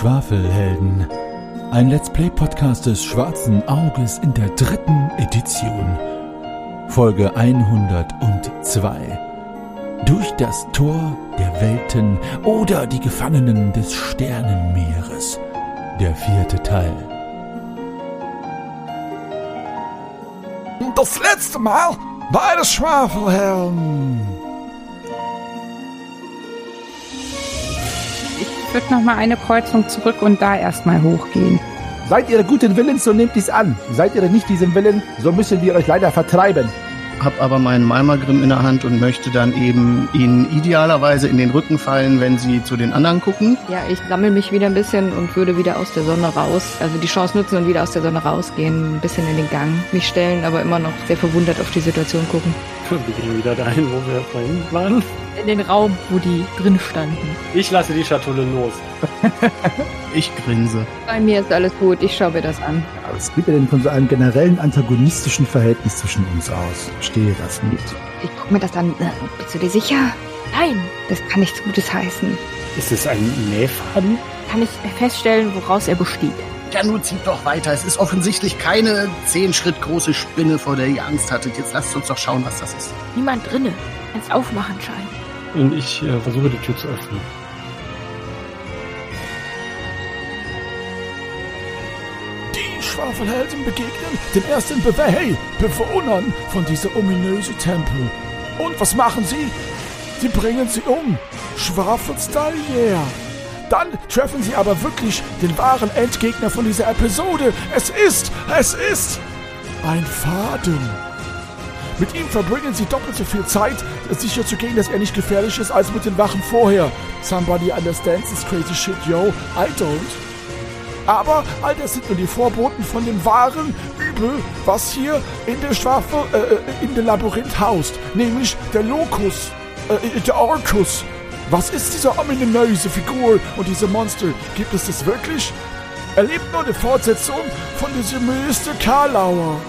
Schwafelhelden. Ein Let's Play Podcast des Schwarzen Auges in der dritten Edition. Folge 102. Durch das Tor der Welten oder die Gefangenen des Sternenmeeres. Der vierte Teil. Das letzte Mal bei den Schwafelhelden. Ich würde noch mal eine Kreuzung zurück und da erstmal hochgehen. Seid ihr guten Willens, so nehmt dies an. Seid ihr nicht diesem Willen, so müssen wir euch leider vertreiben. Hab aber meinen Malmagrim in der Hand und möchte dann eben ihnen idealerweise in den Rücken fallen, wenn sie zu den anderen gucken. Ja, ich sammle mich wieder ein bisschen und würde wieder aus der Sonne raus. Also die Chance nutzen und wieder aus der Sonne rausgehen, ein bisschen in den Gang. Mich stellen, aber immer noch sehr verwundert auf die Situation gucken. Wir gehen wieder dahin, wo wir vorhin waren. In den Raum, wo die drin standen. Ich lasse die Schatulle los. Ich grinse. Bei mir ist alles gut, ich schaue mir das an. Aber es geht ja denn von so einem generellen antagonistischen Verhältnis zwischen uns aus. Verstehe das nicht. Ich gucke mir das an. Äh, Bist du dir sicher? Nein, das kann nichts Gutes heißen. Ist es ein Nähfaden? Kann ich feststellen, woraus er besteht. Ja, nun zieht doch weiter. Es ist offensichtlich keine zehn Schritt große Spinne, vor der ihr Angst hattet. Jetzt lasst uns doch schauen, was das ist. Niemand drinne. Kann's aufmachen, Schein. Und ich äh, versuche die Tür zu öffnen. Die Schwafelhelden begegnen den ersten Be hey, Bewohnern von dieser ominösen Tempel. Und was machen sie? Sie bringen sie um. Schwafelstallier. Dann treffen sie aber wirklich den wahren Endgegner von dieser Episode. Es ist, es ist ein Faden. Mit ihm verbringen sie doppelt so viel Zeit, sicher zu gehen, dass er nicht gefährlich ist, als mit den Wachen vorher. Somebody understands this crazy shit, yo. I don't. Aber all das sind nur die Vorboten von dem wahren Übel, was hier in der Schwafel, äh, in der Labyrinth haust. Nämlich der Locus, äh, der Orcus. Was ist diese ominöse Figur und diese Monster? Gibt es das wirklich? Erlebt nur eine Fortsetzung von diesem Mr. Karlauer.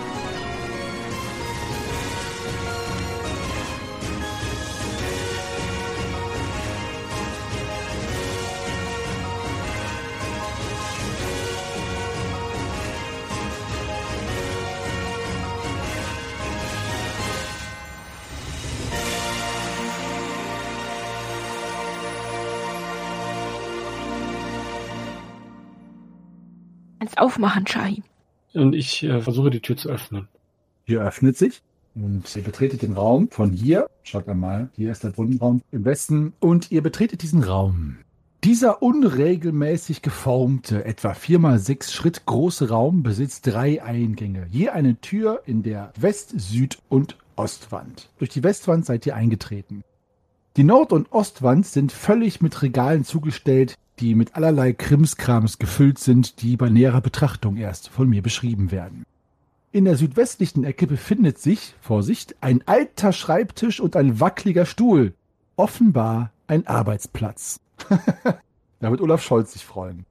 Aufmachen, Schein. Und ich äh, versuche die Tür zu öffnen. Hier öffnet sich und ihr betretet den Raum von hier. Schaut einmal, hier ist der Brunnenraum im Westen und ihr betretet diesen Raum. Dieser unregelmäßig geformte, etwa vier mal sechs Schritt große Raum besitzt drei Eingänge, je eine Tür in der West-, Süd- und Ostwand. Durch die Westwand seid ihr eingetreten. Die Nord- und Ostwand sind völlig mit Regalen zugestellt, die mit allerlei Krimskrams gefüllt sind, die bei näherer Betrachtung erst von mir beschrieben werden. In der südwestlichen Ecke befindet sich, Vorsicht, ein alter Schreibtisch und ein wackeliger Stuhl. Offenbar ein Arbeitsplatz. da wird Olaf Scholz sich freuen.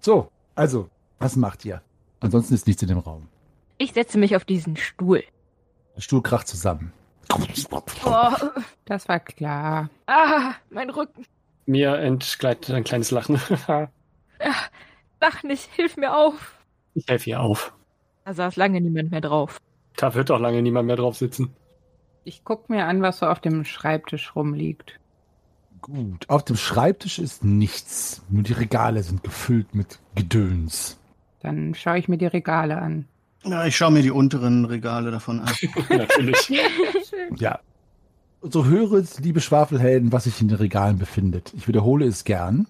So, also, was macht ihr? Ansonsten ist nichts in dem Raum. Ich setze mich auf diesen Stuhl. Der Stuhl kracht zusammen. Oh, Das war klar. ah, mein Rücken. Mir entgleitet ein kleines Lachen. Sag nicht, hilf mir auf. ich helfe ihr auf. Da saß lange niemand mehr drauf. Da wird doch lange niemand mehr drauf sitzen. Ich guck mir an, was so auf dem Schreibtisch rumliegt. Gut, auf dem Schreibtisch ist nichts. Nur die Regale sind gefüllt mit Gedöns. Dann schaue ich mir die Regale an. Ja, ich schaue mir die unteren Regale davon an. Natürlich. Ja. So höret, liebe Schwafelhelden, was sich in den Regalen befindet. Ich wiederhole es gern.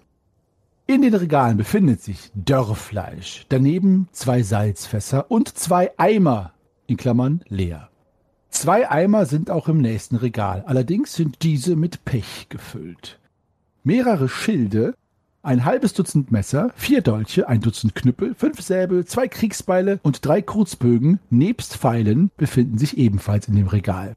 In den Regalen befindet sich Dörrfleisch, daneben zwei Salzfässer und zwei Eimer, in Klammern leer. Zwei Eimer sind auch im nächsten Regal, allerdings sind diese mit Pech gefüllt. Mehrere Schilde, ein halbes Dutzend Messer, vier Dolche, ein Dutzend Knüppel, fünf Säbel, zwei Kriegsbeile und drei Kurzbögen nebst Pfeilen befinden sich ebenfalls in dem Regal.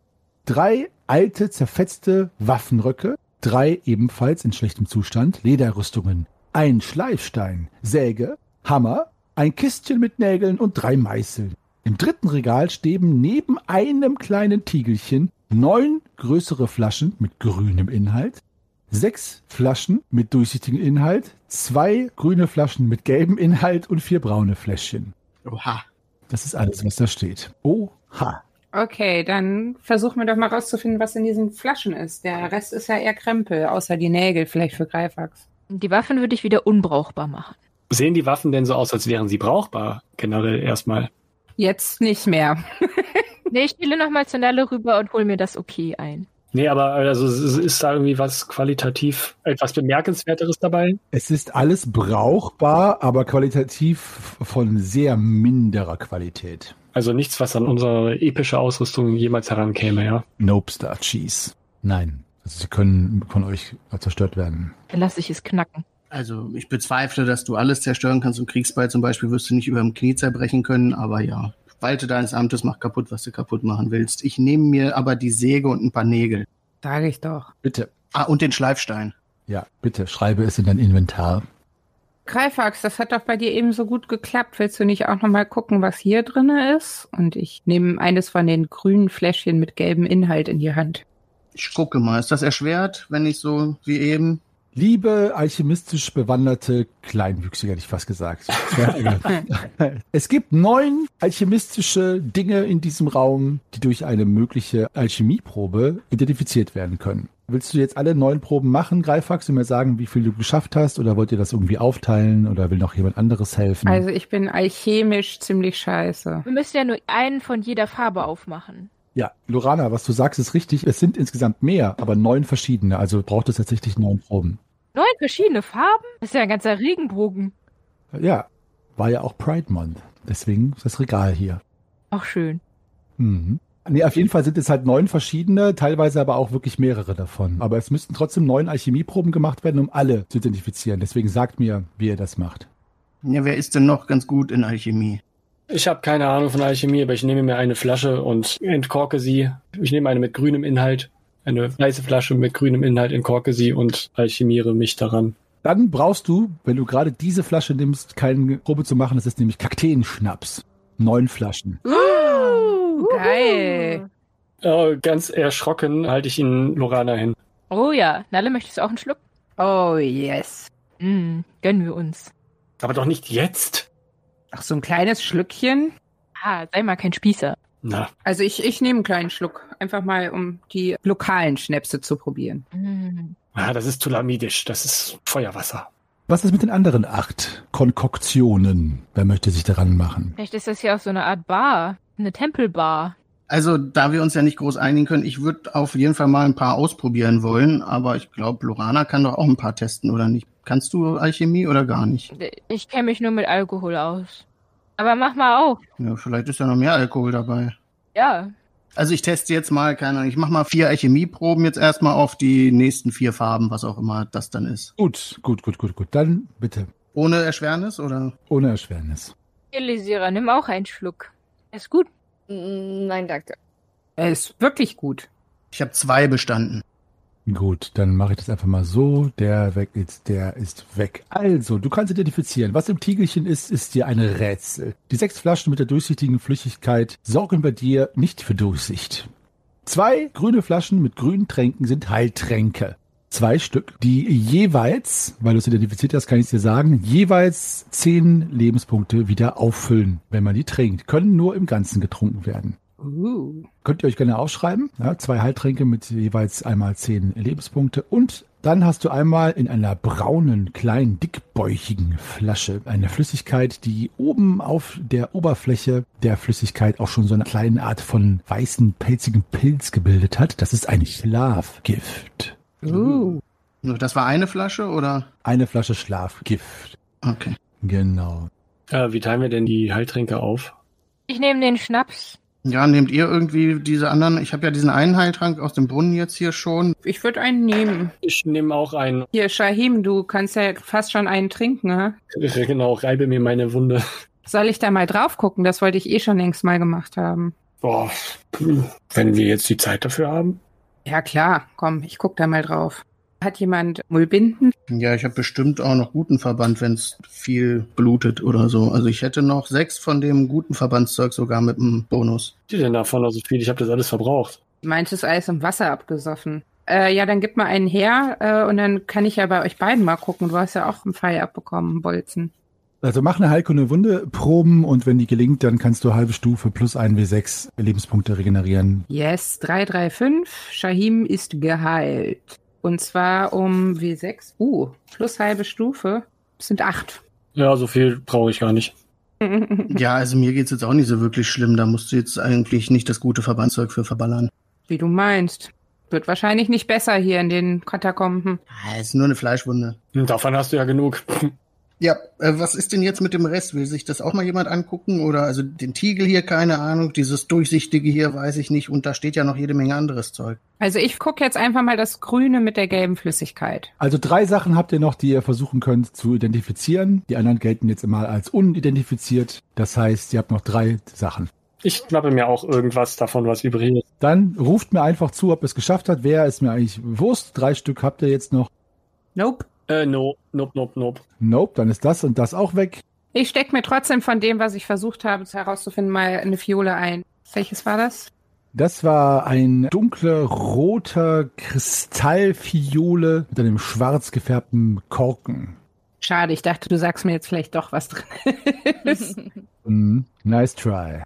Drei alte, zerfetzte Waffenröcke, drei ebenfalls in schlechtem Zustand Lederrüstungen, ein Schleifstein, Säge, Hammer, ein Kistchen mit Nägeln und drei Meißeln. Im dritten Regal stehen neben einem kleinen Tiegelchen neun größere Flaschen mit grünem Inhalt, sechs Flaschen mit durchsichtigem Inhalt, zwei grüne Flaschen mit gelbem Inhalt und vier braune Fläschchen. Oha. Das ist alles, was da steht. Oha. Okay, dann versuchen wir doch mal rauszufinden, was in diesen Flaschen ist. Der Rest ist ja eher Krempel, außer die Nägel vielleicht für Greifax. Die Waffen würde ich wieder unbrauchbar machen. Sehen die Waffen denn so aus, als wären sie brauchbar? Generell erstmal. Jetzt nicht mehr. Nee, ich spiele nochmal zur Nelle rüber und hol mir das Okay ein. Nee, aber also es ist da irgendwie was qualitativ etwas Bemerkenswerteres dabei? Es ist alles brauchbar, aber qualitativ von sehr minderer Qualität. Also nichts, was an unsere epische Ausrüstung jemals herankäme, ja. Nope Star Cheese. Nein. Also sie können von euch zerstört werden. Dann lasse ich es knacken. Also ich bezweifle, dass du alles zerstören kannst und Kriegsball zum Beispiel wirst du nicht über dem Knie zerbrechen können, aber ja. Walte deines Amtes, mach kaputt, was du kaputt machen willst. Ich nehme mir aber die Säge und ein paar Nägel. Sage ich doch. Bitte. Ah, und den Schleifstein. Ja, bitte, schreibe es in dein Inventar. Greifax, das hat doch bei dir eben so gut geklappt. Willst du nicht auch noch mal gucken, was hier drinne ist? Und ich nehme eines von den grünen Fläschchen mit gelbem Inhalt in die Hand. Ich gucke mal. Ist das erschwert, wenn ich so wie eben? Liebe alchemistisch bewanderte Kleinwüchsige, hätte ich fast gesagt. Es gibt neun alchemistische Dinge in diesem Raum, die durch eine mögliche Alchemieprobe identifiziert werden können. Willst du jetzt alle neun Proben machen, Greifax, und mir sagen, wie viel du geschafft hast? Oder wollt ihr das irgendwie aufteilen? Oder will noch jemand anderes helfen? Also ich bin alchemisch ziemlich scheiße. Wir müssen ja nur einen von jeder Farbe aufmachen. Ja, Lorana, was du sagst, ist richtig. Es sind insgesamt mehr, aber neun verschiedene. Also braucht es tatsächlich neun Proben. Neun verschiedene Farben? Das ist ja ein ganzer Regenbogen. Ja, war ja auch Pride Month. Deswegen ist das Regal hier. Auch schön. Mhm. Nee, auf jeden Fall sind es halt neun verschiedene, teilweise aber auch wirklich mehrere davon. Aber es müssten trotzdem neun Alchemieproben gemacht werden, um alle zu identifizieren. Deswegen sagt mir, wie ihr das macht. Ja, wer ist denn noch ganz gut in Alchemie? Ich habe keine Ahnung von Alchemie, aber ich nehme mir eine Flasche und entkorke sie. Ich nehme eine mit grünem Inhalt, eine weiße Flasche mit grünem Inhalt, entkorke sie und alchemiere mich daran. Dann brauchst du, wenn du gerade diese Flasche nimmst, keine Probe zu machen. Das ist nämlich Kakteenschnaps. Neun Flaschen. Uh, geil. Äh, ganz erschrocken halte ich ihn Lorana hin. Oh ja, Nalle, möchtest du auch einen Schluck? Oh yes. Mm, gönnen wir uns. Aber doch nicht jetzt. Ach, so ein kleines Schlückchen. Ah, sei mal kein Spießer. Na, Also ich, ich nehme einen kleinen Schluck. Einfach mal, um die lokalen Schnäpse zu probieren. Mm. ah, das ist tulamidisch. Das ist Feuerwasser. Was ist mit den anderen acht Konkoktionen? Wer möchte sich daran machen? Vielleicht ist das ja auch so eine Art Bar. Eine Tempelbar. Also, da wir uns ja nicht groß einigen können, ich würde auf jeden Fall mal ein paar ausprobieren wollen, aber ich glaube, Lorana kann doch auch ein paar testen, oder nicht? Kannst du Alchemie oder gar nicht? Ich kenne mich nur mit Alkohol aus. Aber mach mal auf. Ja, vielleicht ist ja noch mehr Alkohol dabei. Ja. Also ich teste jetzt mal, keine Ahnung, ich mach mal vier Alchemieproben jetzt erstmal auf die nächsten vier Farben, was auch immer das dann ist. Gut, gut, gut, gut, gut. Dann bitte. Ohne Erschwernis oder? Ohne Erschwernis. Elisira, nimm auch einen Schluck. Ist gut. Nein, danke. Er ist wirklich gut. Ich habe zwei bestanden. Gut, dann mache ich das einfach mal so. Der weg ist, der ist weg. Also, du kannst identifizieren. Was im Tiegelchen ist, ist dir ein Rätsel. Die sechs Flaschen mit der durchsichtigen Flüssigkeit sorgen bei dir nicht für Durchsicht. Zwei grüne Flaschen mit grünen Tränken sind Heiltränke. Zwei Stück, die jeweils, weil du es identifiziert hast, kann ich dir sagen, jeweils zehn Lebenspunkte wieder auffüllen, wenn man die trinkt. Können nur im Ganzen getrunken werden. Uh. Könnt ihr euch gerne aufschreiben. Ja, zwei Heiltränke mit jeweils einmal zehn Lebenspunkte. Und dann hast du einmal in einer braunen, kleinen, dickbäuchigen Flasche eine Flüssigkeit, die oben auf der Oberfläche der Flüssigkeit auch schon so eine kleine Art von weißen, pelzigen Pilz gebildet hat. Das ist ein Schlafgift. Uh. Das war eine Flasche oder? Eine Flasche Schlafgift. Okay. Genau. Äh, wie teilen wir denn die Heiltränke auf? Ich nehme den Schnaps. Ja, nehmt ihr irgendwie diese anderen? Ich habe ja diesen einen Heiltrank aus dem Brunnen jetzt hier schon. Ich würde einen nehmen. Ich nehme auch einen. Hier, Shahim, du kannst ja fast schon einen trinken, ne? Genau, reibe mir meine Wunde. Soll ich da mal drauf gucken? Das wollte ich eh schon längst mal gemacht haben. Boah, wenn wir jetzt die Zeit dafür haben. Ja, klar. Komm, ich guck da mal drauf. Hat jemand Mullbinden? Ja, ich habe bestimmt auch noch guten Verband, wenn es viel blutet oder so. Also ich hätte noch sechs von dem guten Verbandszeug sogar mit einem Bonus. Was ist denn davon? Also viel, ich habe das alles verbraucht. Manches Eis im Wasser abgesoffen. Äh, ja, dann gib mal einen her äh, und dann kann ich ja bei euch beiden mal gucken. Du hast ja auch einen Pfeil abbekommen, Bolzen. Also mach eine Heilkunde Wunde Proben und wenn die gelingt, dann kannst du halbe Stufe plus ein W6 Lebenspunkte regenerieren. Yes, 335. Shahim ist geheilt. Und zwar um W6. Uh, plus halbe Stufe. Das sind acht. Ja, so viel brauche ich gar nicht. Ja, also mir geht's jetzt auch nicht so wirklich schlimm. Da musst du jetzt eigentlich nicht das gute Verbandszeug für verballern. Wie du meinst. Wird wahrscheinlich nicht besser hier in den Katakomben. Ah, ist nur eine Fleischwunde. Und davon hast du ja genug. Ja, äh, was ist denn jetzt mit dem Rest? Will sich das auch mal jemand angucken? Oder also den Tiegel hier, keine Ahnung, dieses durchsichtige hier, weiß ich nicht. Und da steht ja noch jede Menge anderes Zeug. Also ich gucke jetzt einfach mal das Grüne mit der gelben Flüssigkeit. Also drei Sachen habt ihr noch, die ihr versuchen könnt zu identifizieren. Die anderen gelten jetzt immer als unidentifiziert. Das heißt, ihr habt noch drei Sachen. Ich schnappe mir auch irgendwas davon, was übrig ist. Dann ruft mir einfach zu, ob es geschafft hat. Wer ist mir eigentlich Wurst? Drei Stück habt ihr jetzt noch. Nope. Äh, no, nope, nope, nope. Nope, dann ist das und das auch weg. Ich steck mir trotzdem von dem, was ich versucht habe herauszufinden, mal eine Fiole ein. Welches war das? Das war ein dunkler, roter Kristallfiole mit einem schwarz gefärbten Korken. Schade, ich dachte, du sagst mir jetzt vielleicht doch, was drin ist. Mm, nice try.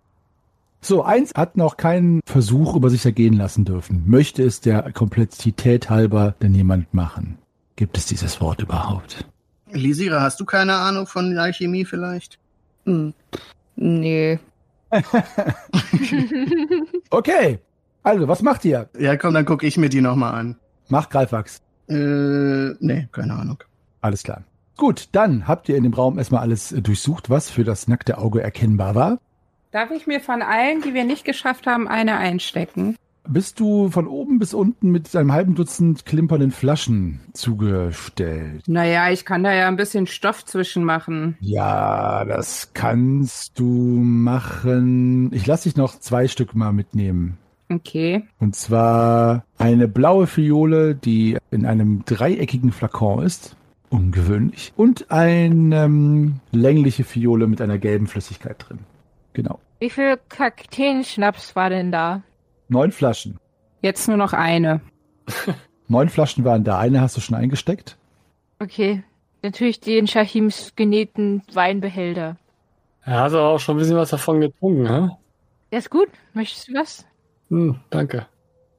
So, eins hat noch keinen Versuch über sich ergehen lassen dürfen. Möchte es der Komplexität halber denn jemand machen? Gibt es dieses Wort überhaupt? Lisira, hast du keine Ahnung von Alchemie vielleicht? Hm. Nee. Okay, also, was macht ihr? Ja, komm, dann guck ich mir die nochmal an. Macht Greifwachs. Äh, nee, keine Ahnung. Alles klar. Gut, dann habt ihr in dem Raum erstmal alles äh, durchsucht, was für das nackte Auge erkennbar war. Darf ich mir von allen, die wir nicht geschafft haben, eine einstecken? Bist du von oben bis unten mit einem halben Dutzend klimpernden Flaschen zugestellt? Naja, ich kann da ja ein bisschen Stoff zwischen machen. Ja, das kannst du machen. Ich lasse dich noch zwei Stück mal mitnehmen. Okay. Und zwar eine blaue Fiole, die in einem dreieckigen Flakon ist. Ungewöhnlich. Und eine ähm, längliche Fiole mit einer gelben Flüssigkeit drin. Genau. Wie viel Kakteenschnaps war denn da? Neun Flaschen. Jetzt nur noch eine. Neun Flaschen waren da. Eine hast du schon eingesteckt. Okay. Natürlich den Shahims genähten Weinbehälter. Er hat aber auch schon ein bisschen was davon getrunken, hä? Ja, ist gut. Möchtest du was? Hm, danke.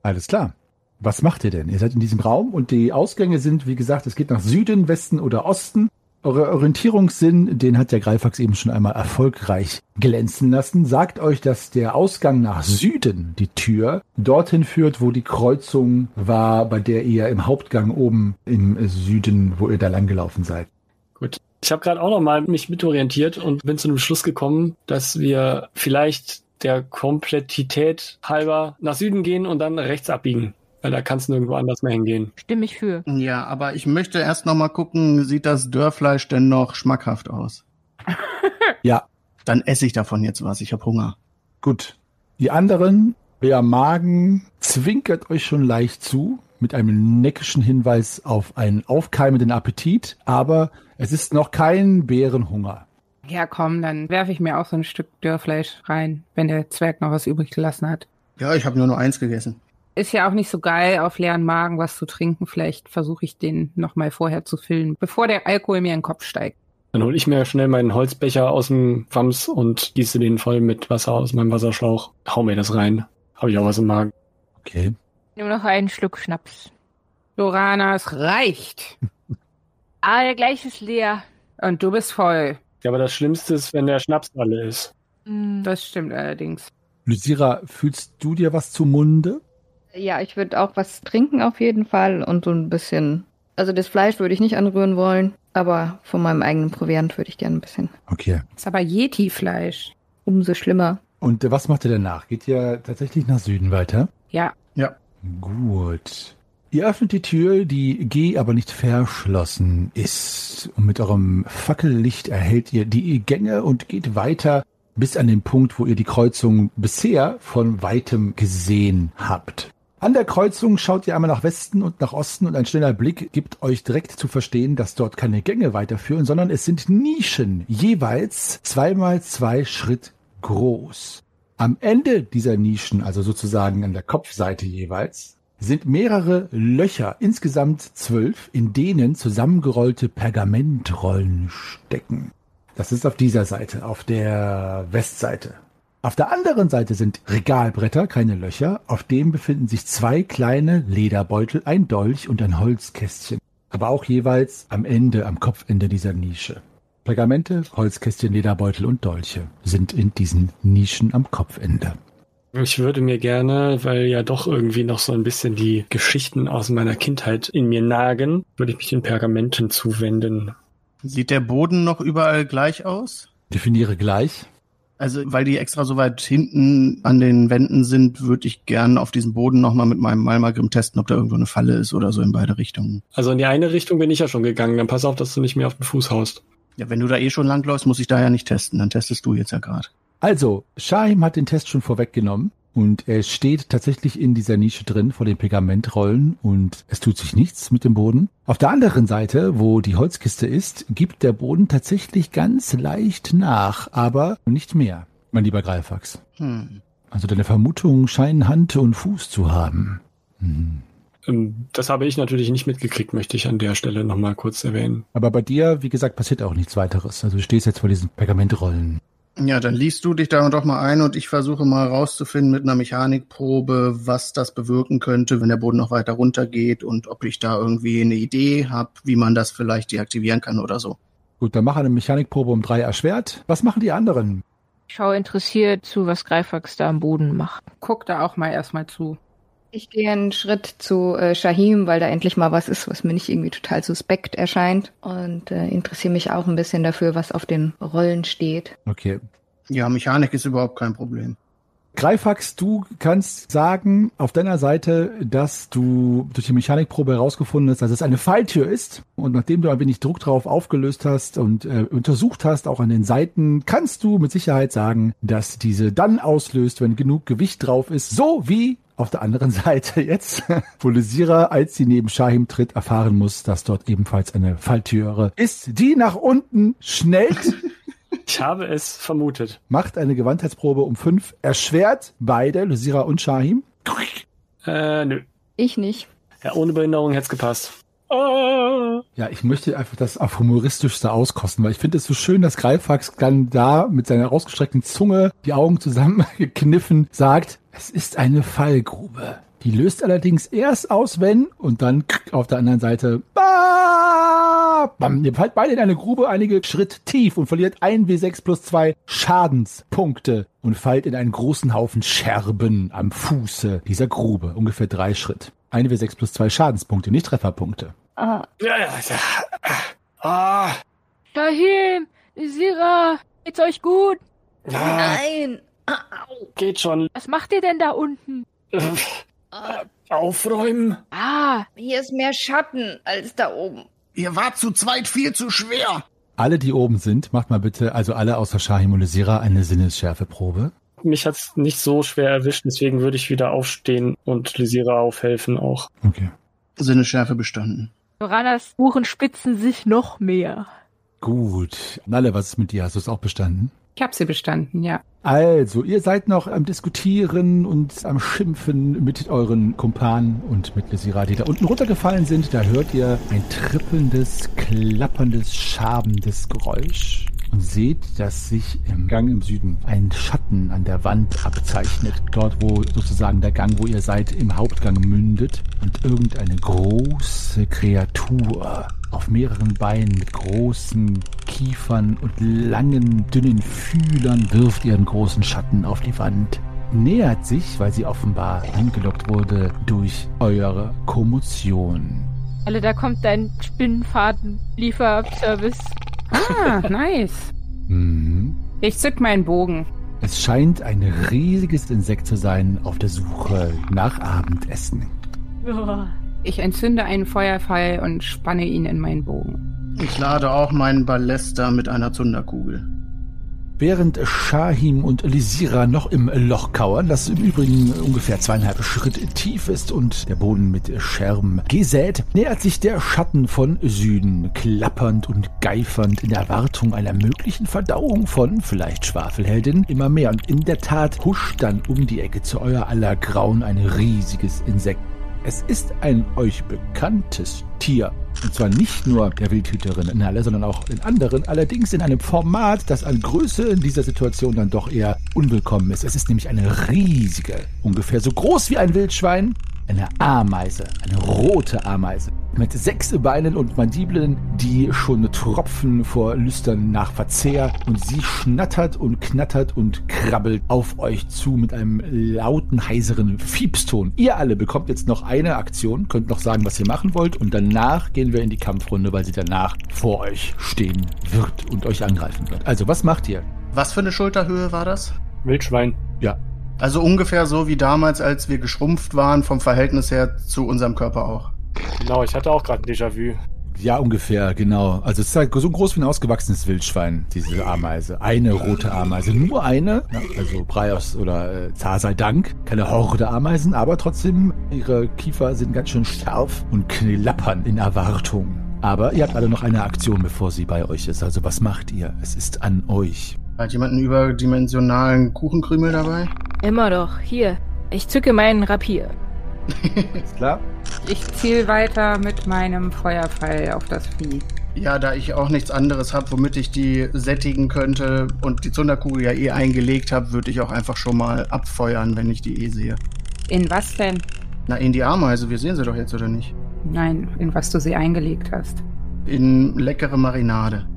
Alles klar. Was macht ihr denn? Ihr seid in diesem Raum und die Ausgänge sind, wie gesagt, es geht nach Süden, Westen oder Osten. Euer Orientierungssinn, den hat der Greifax eben schon einmal erfolgreich glänzen lassen, sagt euch, dass der Ausgang nach Süden, die Tür, dorthin führt, wo die Kreuzung war, bei der ihr im Hauptgang oben im Süden, wo ihr da langgelaufen seid. Gut. Ich habe gerade auch noch mal mich mitorientiert und bin zu dem Schluss gekommen, dass wir vielleicht der Komplettität halber nach Süden gehen und dann rechts abbiegen. Weil da kannst du nirgendwo anders mehr hingehen. Stimme ich für. Ja, aber ich möchte erst noch mal gucken, sieht das Dörrfleisch denn noch schmackhaft aus? Ja, Dann esse ich davon jetzt was, ich habe Hunger. Gut. Die anderen, euer Magen zwinkert euch schon leicht zu mit einem neckischen Hinweis auf einen aufkeimenden Appetit, aber es ist noch kein Bärenhunger. Ja, komm, dann werfe ich mir auch so ein Stück Dörrfleisch rein, wenn der Zwerg noch was übrig gelassen hat. Ja, ich habe nur nur eins gegessen. Ist ja auch nicht so geil, auf leeren Magen was zu trinken. Vielleicht versuche ich den nochmal vorher zu füllen, bevor der Alkohol mir in den Kopf steigt. Dann hole ich mir schnell meinen Holzbecher aus dem Wams und gieße den voll mit Wasser aus meinem Wasserschlauch. Hau mir das rein. Habe ich auch was im Magen. Okay. Nur noch einen Schluck Schnaps. Lorana, es reicht. Ah, der gleiche ist leer. Und du bist voll. Ja, aber das Schlimmste ist, wenn der Schnaps alle ist. Hm. Das stimmt allerdings. Lysira, fühlst du dir was zum Munde? Ja, ich würde auch was trinken auf jeden Fall und so ein bisschen. Also das Fleisch würde ich nicht anrühren wollen, aber von meinem eigenen Proviant würde ich gerne ein bisschen. Okay. ist aber Yeti-Fleisch. Umso schlimmer. Und äh, was macht ihr danach? Geht ihr tatsächlich nach Süden weiter? Ja, Ja. Gut. Ihr öffnet die Tür, die G aber nicht verschlossen ist. Und mit eurem Fackellicht erhellt ihr die Gänge und geht weiter bis an den Punkt, wo ihr die Kreuzung bisher von weitem gesehen habt. An der Kreuzung schaut ihr einmal nach Westen und nach Osten und ein schneller Blick gibt euch direkt zu verstehen, dass dort keine Gänge weiterführen, sondern es sind Nischen, jeweils zweimal zwei Schritt groß. Am Ende dieser Nischen, also sozusagen an der Kopfseite jeweils, sind mehrere Löcher, insgesamt zwölf, in denen zusammengerollte Pergamentrollen stecken. Das ist auf dieser Seite, auf der Westseite. Auf der anderen Seite sind Regalbretter, keine Löcher. Auf dem befinden sich zwei kleine Lederbeutel, ein Dolch und ein Holzkästchen. Aber auch jeweils am Ende, am Kopfende dieser Nische. Pergamente, Holzkästchen, Lederbeutel und Dolche sind in diesen Nischen am Kopfende. Ich würde mir gerne, weil ja doch irgendwie noch so ein bisschen die Geschichten aus meiner Kindheit in mir nagen, würde ich mich den Pergamenten zuwenden. Sieht der Boden noch überall gleich aus? Definiere gleich. Also, weil die extra so weit hinten an den Wänden sind, würde ich gern auf diesem Boden nochmal mit meinem Malmagrim testen, ob da irgendwo eine Falle ist oder so in beide Richtungen. Also in die eine Richtung bin ich ja schon gegangen. Dann pass auf, dass du nicht mehr auf den Fuß haust. Ja, wenn du da eh schon langläufst, muss ich da ja nicht testen. Dann testest du jetzt ja gerade. Also, Shahim hat den Test schon vorweggenommen und er steht tatsächlich in dieser Nische drin vor den Pergamentrollen und es tut sich nichts mit dem Boden. Auf der anderen Seite, wo die Holzkiste ist, gibt der Boden tatsächlich ganz leicht nach, aber nicht mehr, mein lieber Greifax. Hm. Also deine Vermutungen scheinen Hand und Fuß zu haben. Hm. Ähm, Das habe ich natürlich nicht mitgekriegt, möchte ich an der Stelle nochmal kurz erwähnen. Aber bei dir, wie gesagt, passiert auch nichts weiteres. Also du stehst jetzt vor diesen Pergamentrollen. Ja, dann liest du dich da doch mal ein und ich versuche mal rauszufinden mit einer Mechanikprobe, was das bewirken könnte, wenn der Boden noch weiter runter geht und ob ich da irgendwie eine Idee habe, wie man das vielleicht deaktivieren kann oder so. Gut, dann mach eine Mechanikprobe um drei erschwert. Was machen die anderen? Ich schaue interessiert zu, was Greifax da am Boden macht. Guck da auch mal erstmal zu. Ich gehe einen Schritt zu äh, Shahim, weil da endlich mal was ist, was mir nicht irgendwie total suspekt erscheint. Und äh, interessiere mich auch ein bisschen dafür, was auf den Rollen steht. Okay. Ja, Mechanik ist überhaupt kein Problem. Greifax, du kannst sagen auf deiner Seite, dass du durch die Mechanikprobe herausgefunden hast, dass es eine Falltür ist. Und nachdem du ein wenig Druck drauf aufgelöst hast und äh, untersucht hast, auch an den Seiten, kannst du mit Sicherheit sagen, dass diese dann auslöst, wenn genug Gewicht drauf ist. So wie auf der anderen Seite jetzt, wo Lysira, als sie neben Shahim tritt, erfahren muss, dass dort ebenfalls eine Falltüre ist, die nach unten schnellt. Ich habe es vermutet. macht eine Gewandheitsprobe um fünf, erschwert beide, Lysira und Shahim. Äh, nö. Ich nicht. Ja, ohne Behinderung hätte es gepasst. Ah. Ja, ich möchte einfach das auf humoristischste auskosten, weil ich finde es so schön, dass Greifax dann da mit seiner ausgestreckten Zunge die Augen zusammengekniffen sagt, es ist eine Fallgrube. Die löst allerdings erst aus, wenn und dann auf der anderen Seite bam, ihr fallt beide in eine Grube einige Schritt tief und verliert 1 W6 plus 2 Schadenspunkte und fallt in einen großen Haufen Scherben am Fuße dieser Grube, ungefähr drei Schritt. 1 W6 plus 2 Schadenspunkte, nicht Trefferpunkte. Ah. Ja, ja, ja. Ah. Shahim, Sira, geht's euch gut? Ja, Nein. Au. geht schon. Was macht ihr denn da unten? Aufräumen. Ah, hier ist mehr Schatten als da oben. Ihr wart zu zweit viel zu schwer. Alle, die oben sind, macht mal bitte, also alle außer Shahim und Lysira, eine Sinnesschärfeprobe. Mich hat's nicht so schwer erwischt, deswegen würde ich wieder aufstehen und Lysira aufhelfen auch. Okay. Sinnesschärfe bestanden. Jorannas Uhren spitzen sich noch mehr. Gut. Nalle, was ist mit dir? Hast du es auch bestanden? Ich habe sie bestanden, ja. Also, ihr seid noch am Diskutieren und am Schimpfen mit euren Kumpanen und mit Lysira, die da unten runtergefallen sind. Da hört ihr ein trippelndes, klapperndes, schabendes Geräusch und seht, dass sich im Gang im Süden ein Schatten an der Wand abzeichnet. Dort, wo sozusagen der Gang, wo ihr seid, im Hauptgang mündet und irgendeine große Kreatur auf mehreren Beinen mit großen Kiefern und langen, dünnen Fühlern wirft ihren großen Schatten auf die Wand. Nähert sich, weil sie offenbar angelockt wurde durch eure Kommotion. Alle, da kommt dein Spinnenfaden-Lieferservice. Ah, nice. Mhm. Ich zück meinen Bogen. Es scheint ein riesiges Insekt zu sein auf der Suche nach Abendessen. Ich entzünde einen Feuerpfeil und spanne ihn in meinen Bogen. Ich lade auch meinen Ballester mit einer Zunderkugel. Während Shahim und Lysira noch im Loch kauern, das im Übrigen ungefähr zweieinhalb Schritte tief ist und der Boden mit Scherben gesät, nähert sich der Schatten von Süden, klappernd und geifernd in Erwartung einer möglichen Verdauung von vielleicht Schwafelheldin immer mehr. Und in der Tat huscht dann um die Ecke zu euer aller Grauen ein riesiges Insekt. Es ist ein euch bekanntes Tier. Und zwar nicht nur der Wildhüterin in Halle, sondern auch in anderen. Allerdings in einem Format, das an Größe in dieser Situation dann doch eher unwillkommen ist. Es ist nämlich eine riesige, ungefähr so groß wie ein Wildschwein, eine Ameise, eine rote Ameise. Mit sechs Beinen und Mandibeln, die schon tropfen vor Lüstern nach Verzehr. Und sie schnattert und knattert und krabbelt auf euch zu mit einem lauten, heiseren Fiepston. Ihr alle bekommt jetzt noch eine Aktion, könnt noch sagen, was ihr machen wollt. Und danach gehen wir in die Kampfrunde, weil sie danach vor euch stehen wird und euch angreifen wird. Also, was macht ihr? Was für eine Schulterhöhe war das? Wildschwein. Ja, Also ungefähr so wie damals, als wir geschrumpft waren, vom Verhältnis her zu unserem Körper auch. Genau, ich hatte auch gerade ein Déjà-vu. Ja, ungefähr, genau. Also es ist halt so groß wie ein ausgewachsenes Wildschwein, diese Ameise. Eine rote Ameise. Nur eine. Ja, also Breios oder äh, Zar sei Dank. Keine Horde Ameisen, aber trotzdem, ihre Kiefer sind ganz schön scharf und klappern in Erwartung. Aber ihr habt alle noch eine Aktion, bevor sie bei euch ist. Also was macht ihr? Es ist an euch. Hat jemand einen überdimensionalen Kuchenkrümel dabei? Immer doch. Hier. Ich zücke meinen Rapier. Ist klar? Ich ziel weiter mit meinem Feuerpfeil auf das Vieh. Ja, da ich auch nichts anderes habe, womit ich die sättigen könnte und die Zunderkugel ja eh eingelegt habe, würde ich auch einfach schon mal abfeuern, wenn ich die eh sehe. In was denn? Na, in die Ameise, wir sehen sie doch jetzt, oder nicht? Nein, in was du sie eingelegt hast. In leckere Marinade.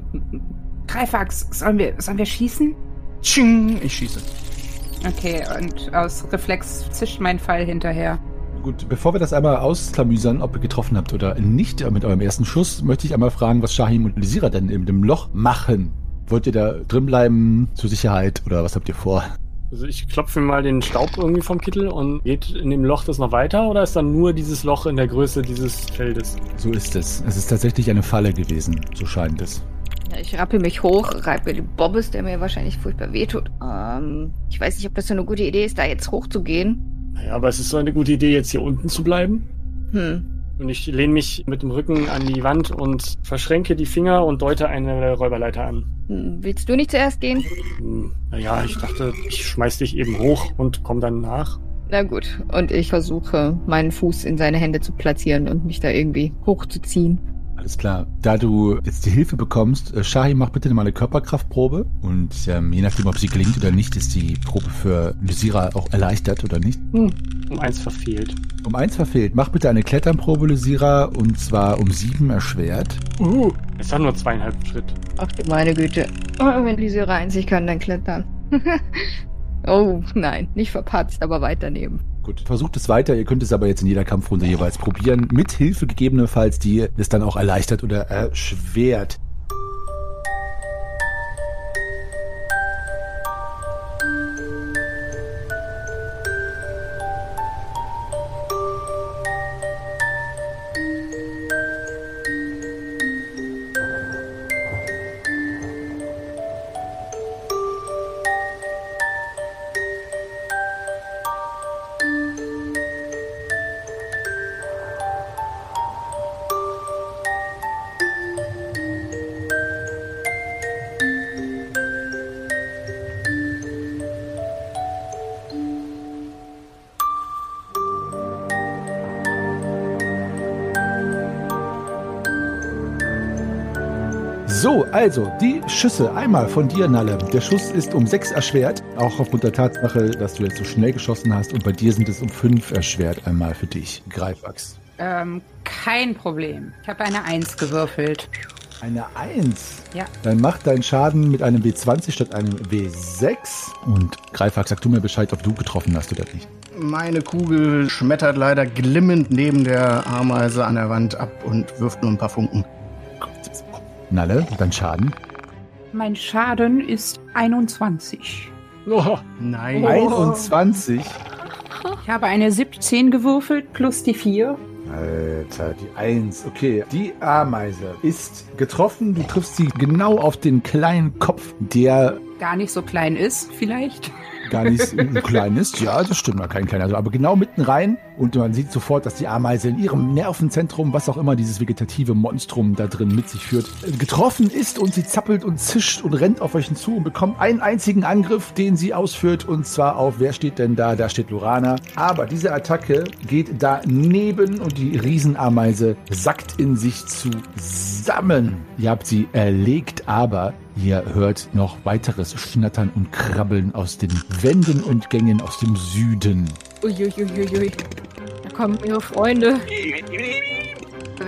Greifax, sollen wir, sollen wir schießen? Tsching, ich schieße. Okay, und aus Reflex zischt mein Pfeil hinterher. Gut, bevor wir das einmal ausklamüsern, ob ihr getroffen habt oder nicht mit eurem ersten Schuss, möchte ich einmal fragen, was Shahim und Lysira denn in dem Loch machen. Wollt ihr da drin bleiben zur Sicherheit oder was habt ihr vor? Also ich klopfe mal den Staub irgendwie vom Kittel und geht in dem Loch das noch weiter oder ist dann nur dieses Loch in der Größe dieses Feldes? So ist es. Es ist tatsächlich eine Falle gewesen, so scheint es. Ich rappel mich hoch, reibe mir den Bobbes, der mir wahrscheinlich furchtbar wehtut. Ähm, ich weiß nicht, ob das so eine gute Idee ist, da jetzt hochzugehen. Naja, aber es ist so eine gute Idee, jetzt hier unten zu bleiben. Hm. Und ich lehne mich mit dem Rücken an die Wand und verschränke die Finger und deute eine Räuberleiter an. Hm, Willst du nicht zuerst gehen? Hm, naja, ich dachte, ich schmeiß dich eben hoch und komm dann nach. Na gut. Und ich versuche, meinen Fuß in seine Hände zu platzieren und mich da irgendwie hochzuziehen. Alles klar. Da du jetzt die Hilfe bekommst, äh, Shahim, mach bitte mal eine Körperkraftprobe. Und ähm, je nachdem, ob sie gelingt oder nicht, ist die Probe für Lysira auch erleichtert oder nicht. Hm, um eins verfehlt. Um eins verfehlt. Mach bitte eine Kletternprobe, Lysira, und zwar um sieben erschwert. Uh, es hat nur zweieinhalb Schritt. Ach du meine Güte. Oh, wenn die Syrer einzig kann, dann klettern. oh, nein. Nicht verpatzt, aber weiter nehmen. Gut, versucht es weiter. Ihr könnt es aber jetzt in jeder Kampfrunde jeweils probieren. Mit Hilfe gegebenenfalls, die es dann auch erleichtert oder erschwert. Also, die Schüsse. Einmal von dir, Nalle. Der Schuss ist um sechs erschwert. Auch aufgrund der Tatsache, dass du jetzt so schnell geschossen hast. Und bei dir sind es um fünf erschwert. Einmal für dich. Greifwachs. Ähm, kein Problem. Ich habe eine Eins gewürfelt. Eine Eins. Ja. Dann mach deinen Schaden mit einem W20 statt einem W6. Und Greifwachs, sag du mir Bescheid, ob du getroffen hast oder nicht. Meine Kugel schmettert leider glimmend neben der Ameise an der Wand ab und wirft nur ein paar Funken. Nalle, dein Schaden. Mein Schaden ist 21. Oh, Nein. 21. Ich habe eine 17 gewürfelt plus die 4. Alter, die Eins. Okay, die Ameise ist getroffen. Du triffst sie genau auf den kleinen Kopf, der Gar nicht so klein ist, vielleicht. Gar nicht ein kleines. Ja, das stimmt, mal kein kleiner. Aber genau mitten rein und man sieht sofort, dass die Ameise in ihrem Nervenzentrum, was auch immer dieses vegetative Monstrum da drin mit sich führt, getroffen ist und sie zappelt und zischt und rennt auf euch zu und bekommt einen einzigen Angriff, den sie ausführt und zwar auf, wer steht denn da? Da steht Lorana. Aber diese Attacke geht daneben und die Riesenameise sackt in sich zusammen. Ihr habt sie erlegt, aber Ihr hört noch weiteres Schnattern und Krabbeln aus den Wänden und Gängen aus dem Süden. Uiuiuiui. Da kommen ihre Freunde.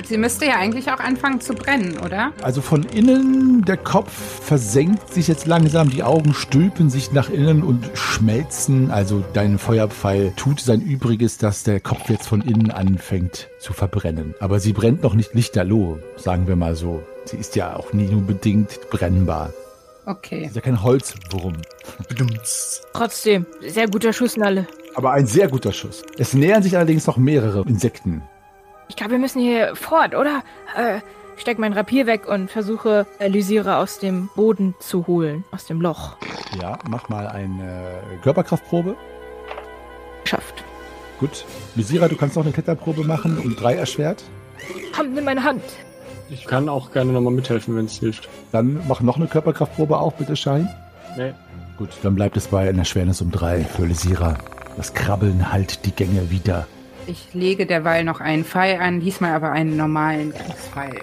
Sie müsste ja eigentlich auch anfangen zu brennen, oder? Also von innen, der Kopf versenkt sich jetzt langsam, die Augen stülpen sich nach innen und schmelzen. Also dein Feuerpfeil tut sein Übriges, dass der Kopf jetzt von innen anfängt zu verbrennen. Aber sie brennt noch nicht lichterloh, sagen wir mal so. Sie ist ja auch nie unbedingt brennbar. Okay. Sie ist ja kein Holzwurm. Trotzdem, sehr guter Schuss, Nalle. Aber ein sehr guter Schuss. Es nähern sich allerdings noch mehrere Insekten. Ich glaube, wir müssen hier fort, oder? Äh, steck mein Rapier weg und versuche, äh, Lysira aus dem Boden zu holen, aus dem Loch. Ja, mach mal eine Körperkraftprobe. Schafft. Gut. Lysira, du kannst noch eine Kletterprobe machen und drei erschwert. Komm, nimm meine Hand. Ich kann auch gerne nochmal mithelfen, wenn es hilft. Dann mach noch eine Körperkraftprobe auch, bitte, Schein. Nee. Gut, dann bleibt es bei einer Schwernis um drei für Lysira. Das Krabbeln halt die Gänge wieder. Ich lege derweil noch einen Pfeil an, diesmal aber einen normalen Kriegspfeil.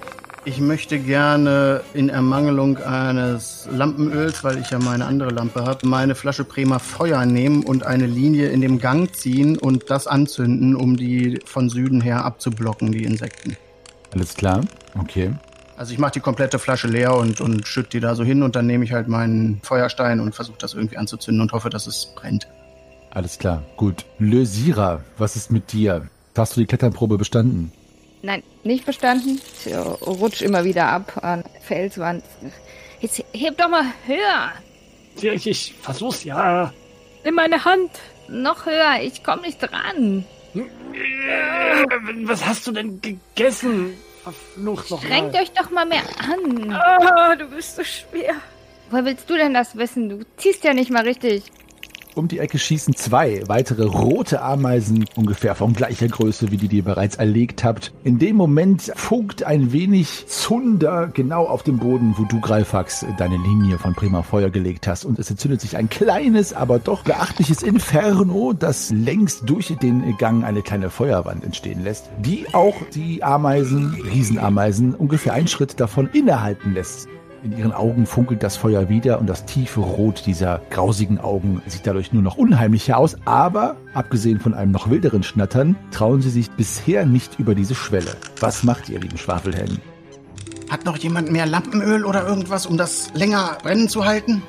Ich möchte gerne in Ermangelung eines Lampenöls, weil ich ja meine andere Lampe habe, meine Flasche Prima Feuer nehmen und eine Linie in dem Gang ziehen und das anzünden, um die von Süden her abzublocken, die Insekten. Alles klar? Okay. Also ich mache die komplette Flasche leer und, und schütte die da so hin und dann nehme ich halt meinen Feuerstein und versuche das irgendwie anzuzünden und hoffe, dass es brennt. Alles klar. Gut. Lysira, was ist mit dir? Hast du die Kletternprobe bestanden? Nein, nicht bestanden. Ich rutsch immer wieder ab an Felswand. Jetzt heb doch mal höher. Ich, ich versuch's ja. Nimm meine Hand. Noch höher. Ich komm nicht dran. Äh, Was hast du denn gegessen? Verflucht noch Strengt mal. euch doch mal mehr an. Oh, du bist so schwer. Woher willst du denn das wissen? Du ziehst ja nicht mal richtig. Um die Ecke schießen zwei weitere rote Ameisen, ungefähr von gleicher Größe wie die, die ihr bereits erlegt habt. In dem Moment funkt ein wenig Zunder genau auf dem Boden, wo du, Greifax, deine Linie von Prima Feuer gelegt hast. Und es entzündet sich ein kleines, aber doch beachtliches Inferno, das längst durch den Gang eine kleine Feuerwand entstehen lässt, die auch die Ameisen, Riesenameisen, ungefähr einen Schritt davon innehalten lässt. In ihren Augen funkelt das Feuer wieder und das tiefe Rot dieser grausigen Augen sieht dadurch nur noch unheimlicher aus. Aber, abgesehen von einem noch wilderen Schnattern, trauen sie sich bisher nicht über diese Schwelle. Was macht ihr, lieben Schwafelhelden? Hat noch jemand mehr Lampenöl oder irgendwas, um das länger brennen zu halten?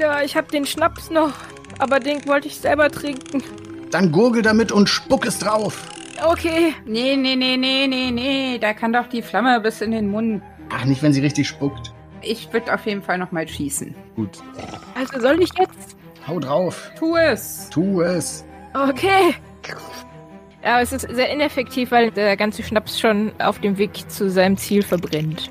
Ja, ich hab den Schnaps noch. Aber den wollte ich selber trinken. Dann gurgel damit und spuck es drauf. Okay. Nee, nee, nee, nee, nee, nee. Da kann doch die Flamme bis in den Mund. Ach, nicht, wenn sie richtig spuckt. Ich würde auf jeden Fall nochmal schießen. Gut. Also soll ich jetzt? Hau drauf. Tu es. Tu es. Okay. Ja, es ist sehr ineffektiv, weil der ganze Schnaps schon auf dem Weg zu seinem Ziel verbrennt.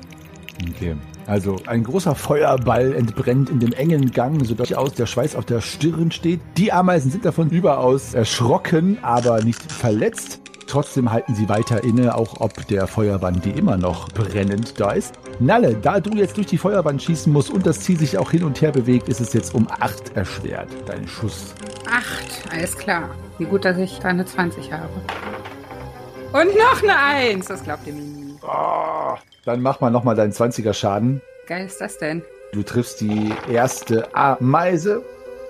Okay. Also ein großer Feuerball entbrennt in dem engen Gang, sodass durchaus der Schweiß auf der Stirn steht. Die Ameisen sind davon überaus erschrocken, aber nicht verletzt. Trotzdem halten sie weiter inne, auch ob der Feuerwand, die immer noch brennend da ist. Nalle, da du jetzt durch die Feuerwand schießen musst und das Ziel sich auch hin und her bewegt, ist es jetzt um 8 erschwert, dein Schuss. Acht. Alles klar. Wie gut, dass ich da eine 20 habe. Und noch eine Eins. Das glaubt ihr mir nie. Ah, dann mach mal nochmal deinen 20er Schaden. Geil ist das denn? Du triffst die erste Ameise.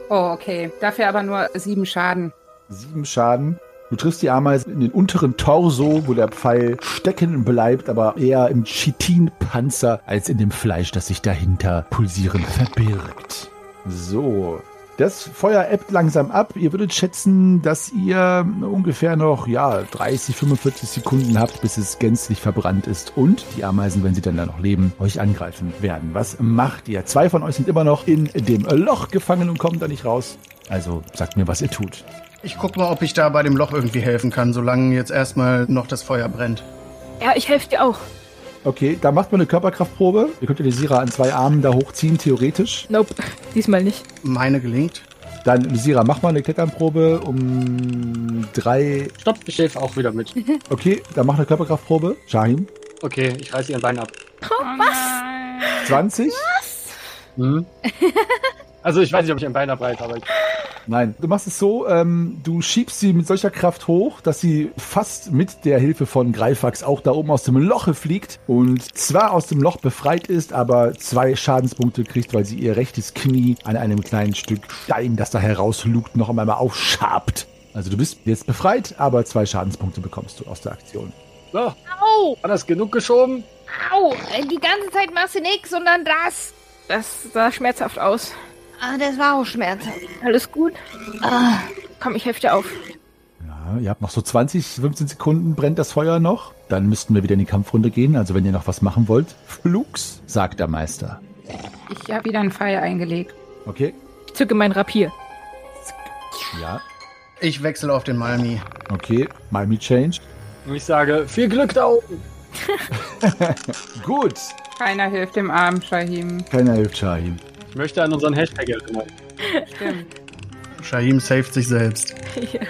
Oh, okay. Dafür aber nur sieben Schaden. Sieben Schaden. Du triffst die Ameise in den unteren Torso, wo der Pfeil stecken bleibt, aber eher im Chitinpanzer als in dem Fleisch, das sich dahinter pulsierend verbirgt. So. Das Feuer ebbt langsam ab. Ihr würdet schätzen, dass ihr ungefähr noch, ja, 30, 45 Sekunden habt, bis es gänzlich verbrannt ist und die Ameisen, wenn sie dann da noch leben, euch angreifen werden. Was macht ihr? Zwei von euch sind immer noch in dem Loch gefangen und kommen da nicht raus. Also sagt mir, was ihr tut. Ich guck mal, ob ich da bei dem Loch irgendwie helfen kann, solange jetzt erstmal noch das Feuer brennt. Ja, ich helfe dir auch. Okay, da macht man eine Körperkraftprobe. Ihr könnt ja die Sira an zwei Armen da hochziehen, theoretisch. Nope, diesmal nicht. Meine gelingt. Dann, Lysira, mach mal eine Kletternprobe um drei. Stopp, ich helfe auch wieder mit. Okay, dann mach eine Körperkraftprobe. Shahim, Okay, ich reiße ihren Bein ab. Oh, was? 20. Hm? Also ich weiß nicht, ob ich ein Bein abreiße, aber ich, Nein, du machst es so, ähm, du schiebst sie mit solcher Kraft hoch, dass sie fast mit der Hilfe von Greifax auch da oben aus dem Loche fliegt und zwar aus dem Loch befreit ist, aber zwei Schadenspunkte kriegt, weil sie ihr rechtes Knie an einem kleinen Stück Stein, das da herauslugt, noch einmal aufschabt. Also du bist jetzt befreit, aber zwei Schadenspunkte bekommst du aus der Aktion. so, Au! war das genug geschoben? Au! Äh, Die ganze Zeit machst du nix, sondern das. Das sah schmerzhaft aus. Ah, das war auch schmerzhaft. Alles gut? Ah, Komm, ich helfe dir auf. Ja, ihr habt noch so 20, 15 Sekunden brennt das Feuer noch. Dann müssten wir wieder in die Kampfrunde gehen. Also wenn ihr noch was machen wollt, Flugs, sagt der Meister. Ich habe wieder einen Pfeil eingelegt. Okay? Ich zücke mein Rapier. Ja. Ich wechsle auf den Malmi. Okay. Miami Change. Und ich sage, viel Glück da oben. Gut. Keiner hilft dem armen Shahim. Keiner hilft Shahim. Ich möchte an unseren Hashtag erinnern. Stimmt. Shaim saved sich selbst. Ja.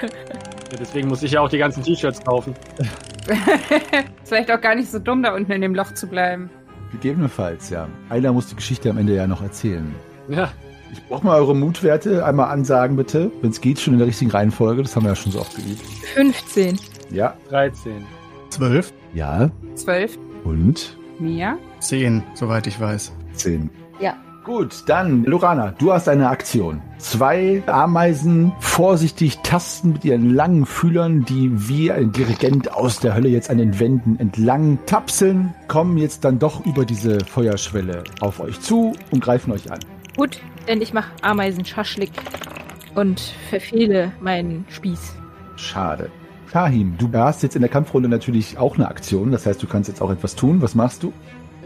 Ja, deswegen muss ich ja auch die ganzen T-Shirts kaufen. Ist Vielleicht auch gar nicht so dumm, da unten in dem Loch zu bleiben. Gegebenenfalls, ja. Eila muss die Geschichte am Ende ja noch erzählen. Ja. Ich brauche mal eure Mutwerte einmal ansagen, bitte. Wenn es geht, schon in der richtigen Reihenfolge. Das haben wir ja schon so oft geübt. 15. Ja. 13. 12. Ja. 12. Und? Mia. 10, soweit ich weiß. 10. Gut, dann, Lorana, du hast eine Aktion. Zwei Ameisen vorsichtig tasten mit ihren langen Fühlern, die wie ein Dirigent aus der Hölle jetzt an den Wänden entlang tapseln, kommen jetzt dann doch über diese Feuerschwelle auf euch zu und greifen euch an. Gut, denn ich mache Ameisenschaschlik und verfehle meinen Spieß. Schade. Shahim, du hast jetzt in der Kampfrunde natürlich auch eine Aktion, das heißt, du kannst jetzt auch etwas tun. Was machst du?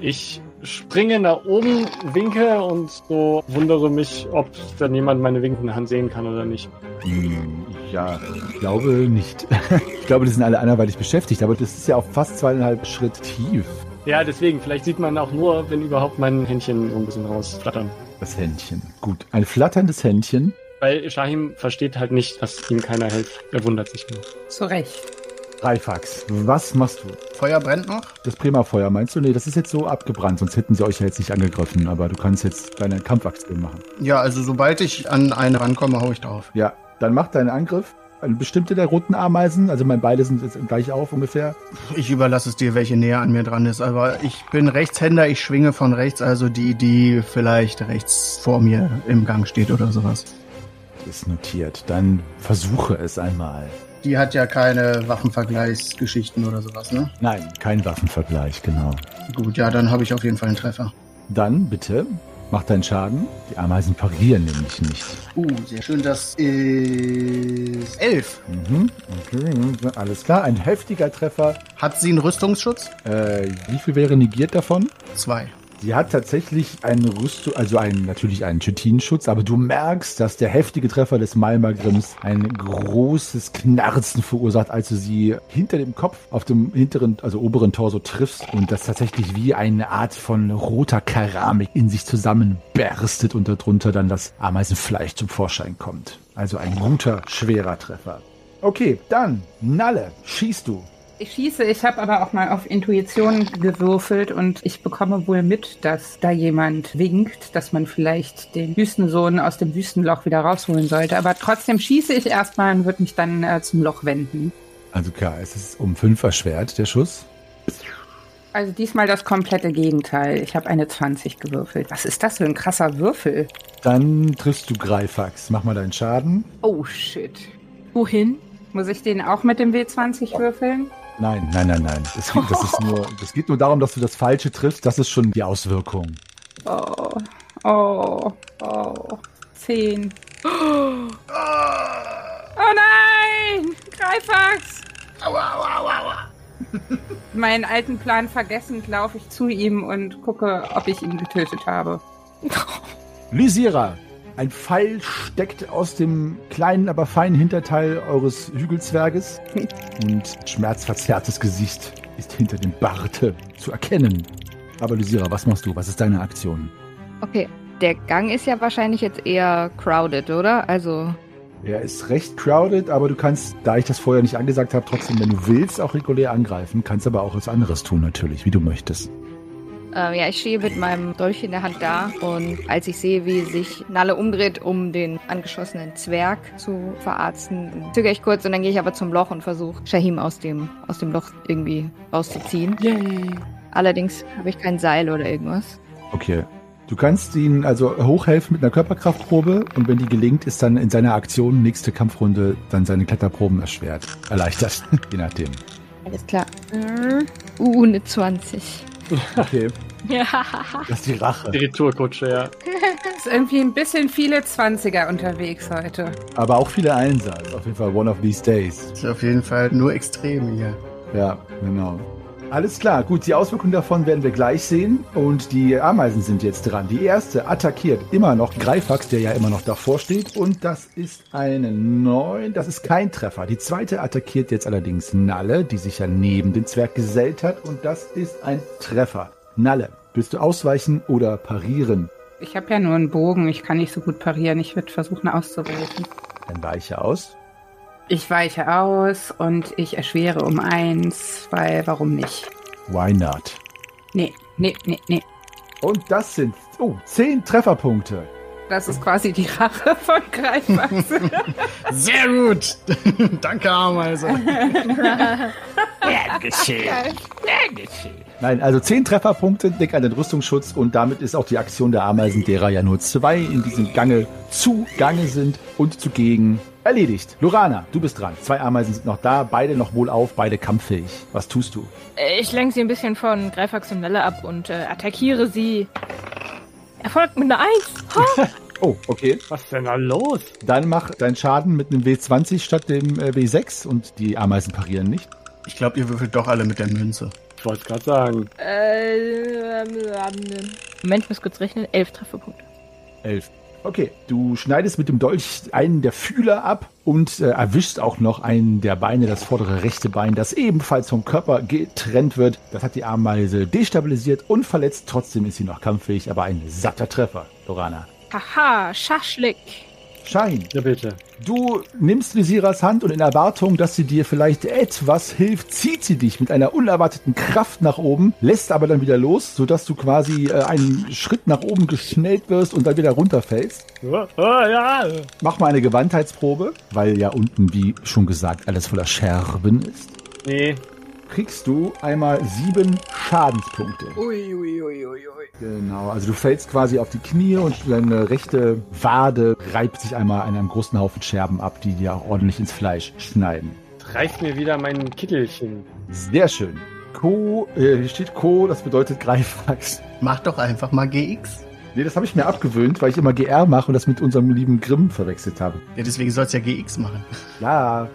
Ich springe nach oben, winke und so wundere mich, ob dann jemand meine winkende Hand sehen kann oder nicht. Hm, ja, ich glaube nicht. Ich glaube, die sind alle anderweitig beschäftigt, aber das ist ja auch fast zweieinhalb Schritt tief, Ja, deswegen, vielleicht sieht man auch nur, wenn überhaupt mein Händchen so ein bisschen rausflattern. das Händchen. Gut, ein flatterndes Händchen. Weil Shahim versteht halt nicht, dass ihm keiner hilft. Er wundert sich nur. Zu Recht. Reifax, was machst du? Feuer brennt noch? Das Prima-Feuer meinst du? Nee, das ist jetzt so abgebrannt, sonst hätten sie euch ja jetzt nicht angegriffen, aber du kannst jetzt deine Kampfaktion machen. Ja, also sobald ich an eine rankomme, hau ich drauf. Ja, dann mach deinen Angriff. Eine bestimmte der roten Ameisen, also meine beide sind jetzt gleich auf ungefähr. Ich überlasse es dir, welche näher an mir dran ist. Aber ich bin Rechtshänder, ich schwinge von rechts, also die, die vielleicht rechts vor mir im Gang steht oder sowas. Ist notiert. Dann versuche es einmal. Die hat ja keine Waffenvergleichsgeschichten oder sowas, ne? Nein, kein Waffenvergleich, genau. Gut, ja, dann habe ich auf jeden Fall einen Treffer. Dann bitte, mach deinen Schaden. Die Ameisen parieren nämlich nicht. Uh, sehr schön, das ist elf. Mhm, okay, alles klar. Ein heftiger Treffer. Hat sie einen Rüstungsschutz? Äh, wie viel wäre negiert davon? Zwei. Sie hat tatsächlich einen Rüstung, also einen, natürlich einen Chitinschutz, aber du merkst, dass der heftige Treffer des Malmagrims ein großes Knarzen verursacht, als du sie hinter dem Kopf auf dem hinteren, also oberen Torso triffst und das tatsächlich wie eine Art von roter Keramik in sich zusammenberstet und darunter dann das Ameisenfleisch zum Vorschein kommt. Also ein guter, schwerer Treffer. Okay, dann, Nalle, schießt du. Ich schieße, ich habe aber auch mal auf Intuition gewürfelt und ich bekomme wohl mit, dass da jemand winkt, dass man vielleicht den Wüstensohn aus dem Wüstenloch wieder rausholen sollte. Aber trotzdem schieße ich erstmal und würde mich dann äh, zum Loch wenden. Also klar, es ist um fünf erschwert, der Schuss. Also diesmal das komplette Gegenteil. Ich habe eine 20 gewürfelt. Was ist das für ein krasser Würfel? Dann triffst du Greifax. Mach mal deinen Schaden. Oh shit. Wohin? Muss ich den auch mit dem W20 würfeln? Nein, nein, nein, nein. Das, geht, das, ist nur, das geht nur darum, dass du das Falsche triffst. Das ist schon die Auswirkung. Oh, oh, oh. 10. Oh nein! Greifax! Meinen alten Plan vergessend laufe ich zu ihm und gucke, ob ich ihn getötet habe. Lysira, ein Pfeil steckt aus dem kleinen, aber feinen Hinterteil eures Hügelzwerges und schmerzverzerrtes Gesicht ist hinter dem Barte zu erkennen. Aber Lysira, was machst du? Was ist deine Aktion? Okay. Der Gang ist ja wahrscheinlich jetzt eher crowded, oder? Also. Er ist recht crowded, aber du kannst, da ich das vorher nicht angesagt habe, trotzdem, wenn du willst, auch regulär angreifen. Kannst aber auch was anderes tun, natürlich, wie du möchtest. Äh, ja, ich stehe mit meinem Dolch in der Hand da und als ich sehe, wie sich Nalle umdreht, um den angeschossenen Zwerg zu verarzten, zögere ich kurz und dann gehe ich aber zum Loch und versuche Shahim aus dem, aus dem Loch irgendwie rauszuziehen. Yay. Allerdings habe ich kein Seil oder irgendwas. Okay. Du kannst ihn also hochhelfen mit einer Körperkraftprobe und wenn die gelingt, ist dann in seiner Aktion nächste Kampfrunde dann seine Kletterproben erschwert. Erleichtert, je nachdem. Alles klar. Uh, eine 20. Okay, Ja. das ist die Rache. Die Retourkutsche, ja. Ist irgendwie ein bisschen viele 20er unterwegs heute. Aber auch viele Einser. Auf jeden Fall one of these days. Ist auf jeden Fall nur Extreme hier. Ja, genau. Alles klar, gut, die Auswirkungen davon werden wir gleich sehen. Und die Ameisen sind jetzt dran. Die erste attackiert immer noch Greifax, der ja immer noch davor steht. Und das ist eine 9. Das ist kein Treffer. Die zweite attackiert jetzt allerdings Nalle, die sich ja neben den Zwerg gesellt hat. Und das ist ein Treffer. Nalle, willst du ausweichen oder parieren? Ich habe ja nur einen Bogen, ich kann nicht so gut parieren. Ich würde versuchen auszuweichen. Dann weiche aus. Ich weiche aus und ich erschwere um eins, weil warum nicht? Why not? Nee, nee, nee, nee. Und das sind, oh, 10 Trefferpunkte. Das ist quasi die Rache von Greifwachs. Sehr gut. Danke, Ameise. Nein, also 10 Trefferpunkte, Deck an den Rüstungsschutz und damit ist auch die Aktion der Ameisen, derer ja nur zwei in diesem Gange zugange sind und zugegen erledigt. Lorana, du bist dran. Zwei Ameisen sind noch da, beide noch wohlauf, beide kampffähig. Was tust du? Ich lenke sie ein bisschen von Greifax und Nelle ab und äh, attackiere sie. Erfolgt mit einer Eins. Oh, okay. Was ist denn da los? Dann mach deinen Schaden mit einem W20 statt dem äh, W6 und die Ameisen parieren nicht. Ich glaube, ihr würfelt doch alle mit der Münze. Ich wollte es gerade sagen. äh, Moment, ich muss kurz rechnen. Elf Trefferpunkte. Elf. Okay, du schneidest mit dem Dolch einen der Fühler ab und äh, erwischst auch noch einen der Beine, das vordere rechte Bein, das ebenfalls vom Körper getrennt wird. Das hat die Ameise destabilisiert und verletzt. Trotzdem ist sie noch kampffähig, aber ein satter Treffer, Lorana. Haha, Schaschlik. Schein, Ja, bitte. du nimmst Visiras Hand und in Erwartung, dass sie dir vielleicht etwas hilft, zieht sie dich mit einer unerwarteten Kraft nach oben, lässt aber dann wieder los, sodass du quasi äh, einen Schritt nach oben geschnellt wirst und dann wieder runterfällst. Oh, oh, ja. Mach mal eine Gewandheitsprobe, weil ja unten, wie schon gesagt, alles voller Scherben ist. Nee. Kriegst du einmal sieben Schadenspunkte. Ui, ui, ui, ui, ui. Genau, also du fällst quasi auf die Knie und deine rechte Wade reibt sich einmal an einem großen Haufen Scherben ab, die dir auch ordentlich ins Fleisch schneiden. Reißt mir wieder mein Kittelchen. Sehr schön. Co, äh, hier steht Co, das bedeutet Greifax. Mach doch einfach mal GX. Nee, das habe ich mir abgewöhnt, weil ich immer GR mache und das mit unserem lieben Grimm verwechselt habe. Ja, deswegen soll's ja GX machen. Ja.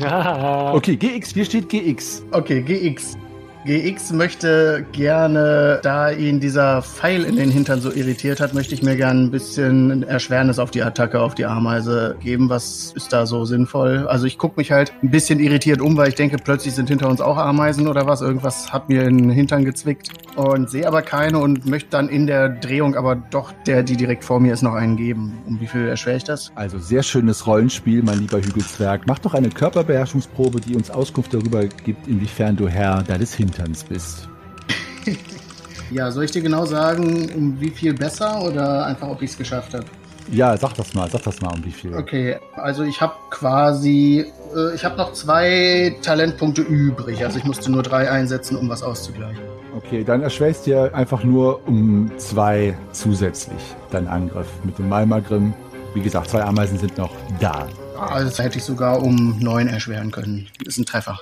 Ja. Okay, GX, hier steht GX. Okay, GX. GX möchte gerne, da ihn dieser Pfeil in den Hintern so irritiert hat, möchte ich mir gerne ein bisschen Erschwernis auf die Attacke, auf die Ameise geben. Was ist da so sinnvoll? Also ich gucke mich halt ein bisschen irritiert um, weil ich denke, plötzlich sind hinter uns auch Ameisen oder was. Irgendwas hat mir in den Hintern gezwickt und sehe aber keine und möchte dann in der Drehung aber doch der, die direkt vor mir ist, noch einen geben. Um wie viel erschwere ich das? Also sehr schönes Rollenspiel, mein lieber Hügelzwerg. Mach doch eine Körperbeherrschungsprobe, die uns Auskunft darüber gibt, inwiefern du Herr deines Hinterns bist. Ja, soll ich dir genau sagen, um wie viel besser oder einfach, ob ich es geschafft habe? Ja, sag das mal, sag das mal, um wie viel. Okay, also ich habe quasi, äh, ich habe noch zwei Talentpunkte übrig. Also ich musste nur drei einsetzen, um was auszugleichen. Okay, dann erschwerst dir einfach nur um zwei zusätzlich deinen Angriff mit dem Malmagrim. Wie gesagt, zwei Ameisen sind noch da. Also das hätte ich sogar um neun erschweren können. Ist ein Treffer.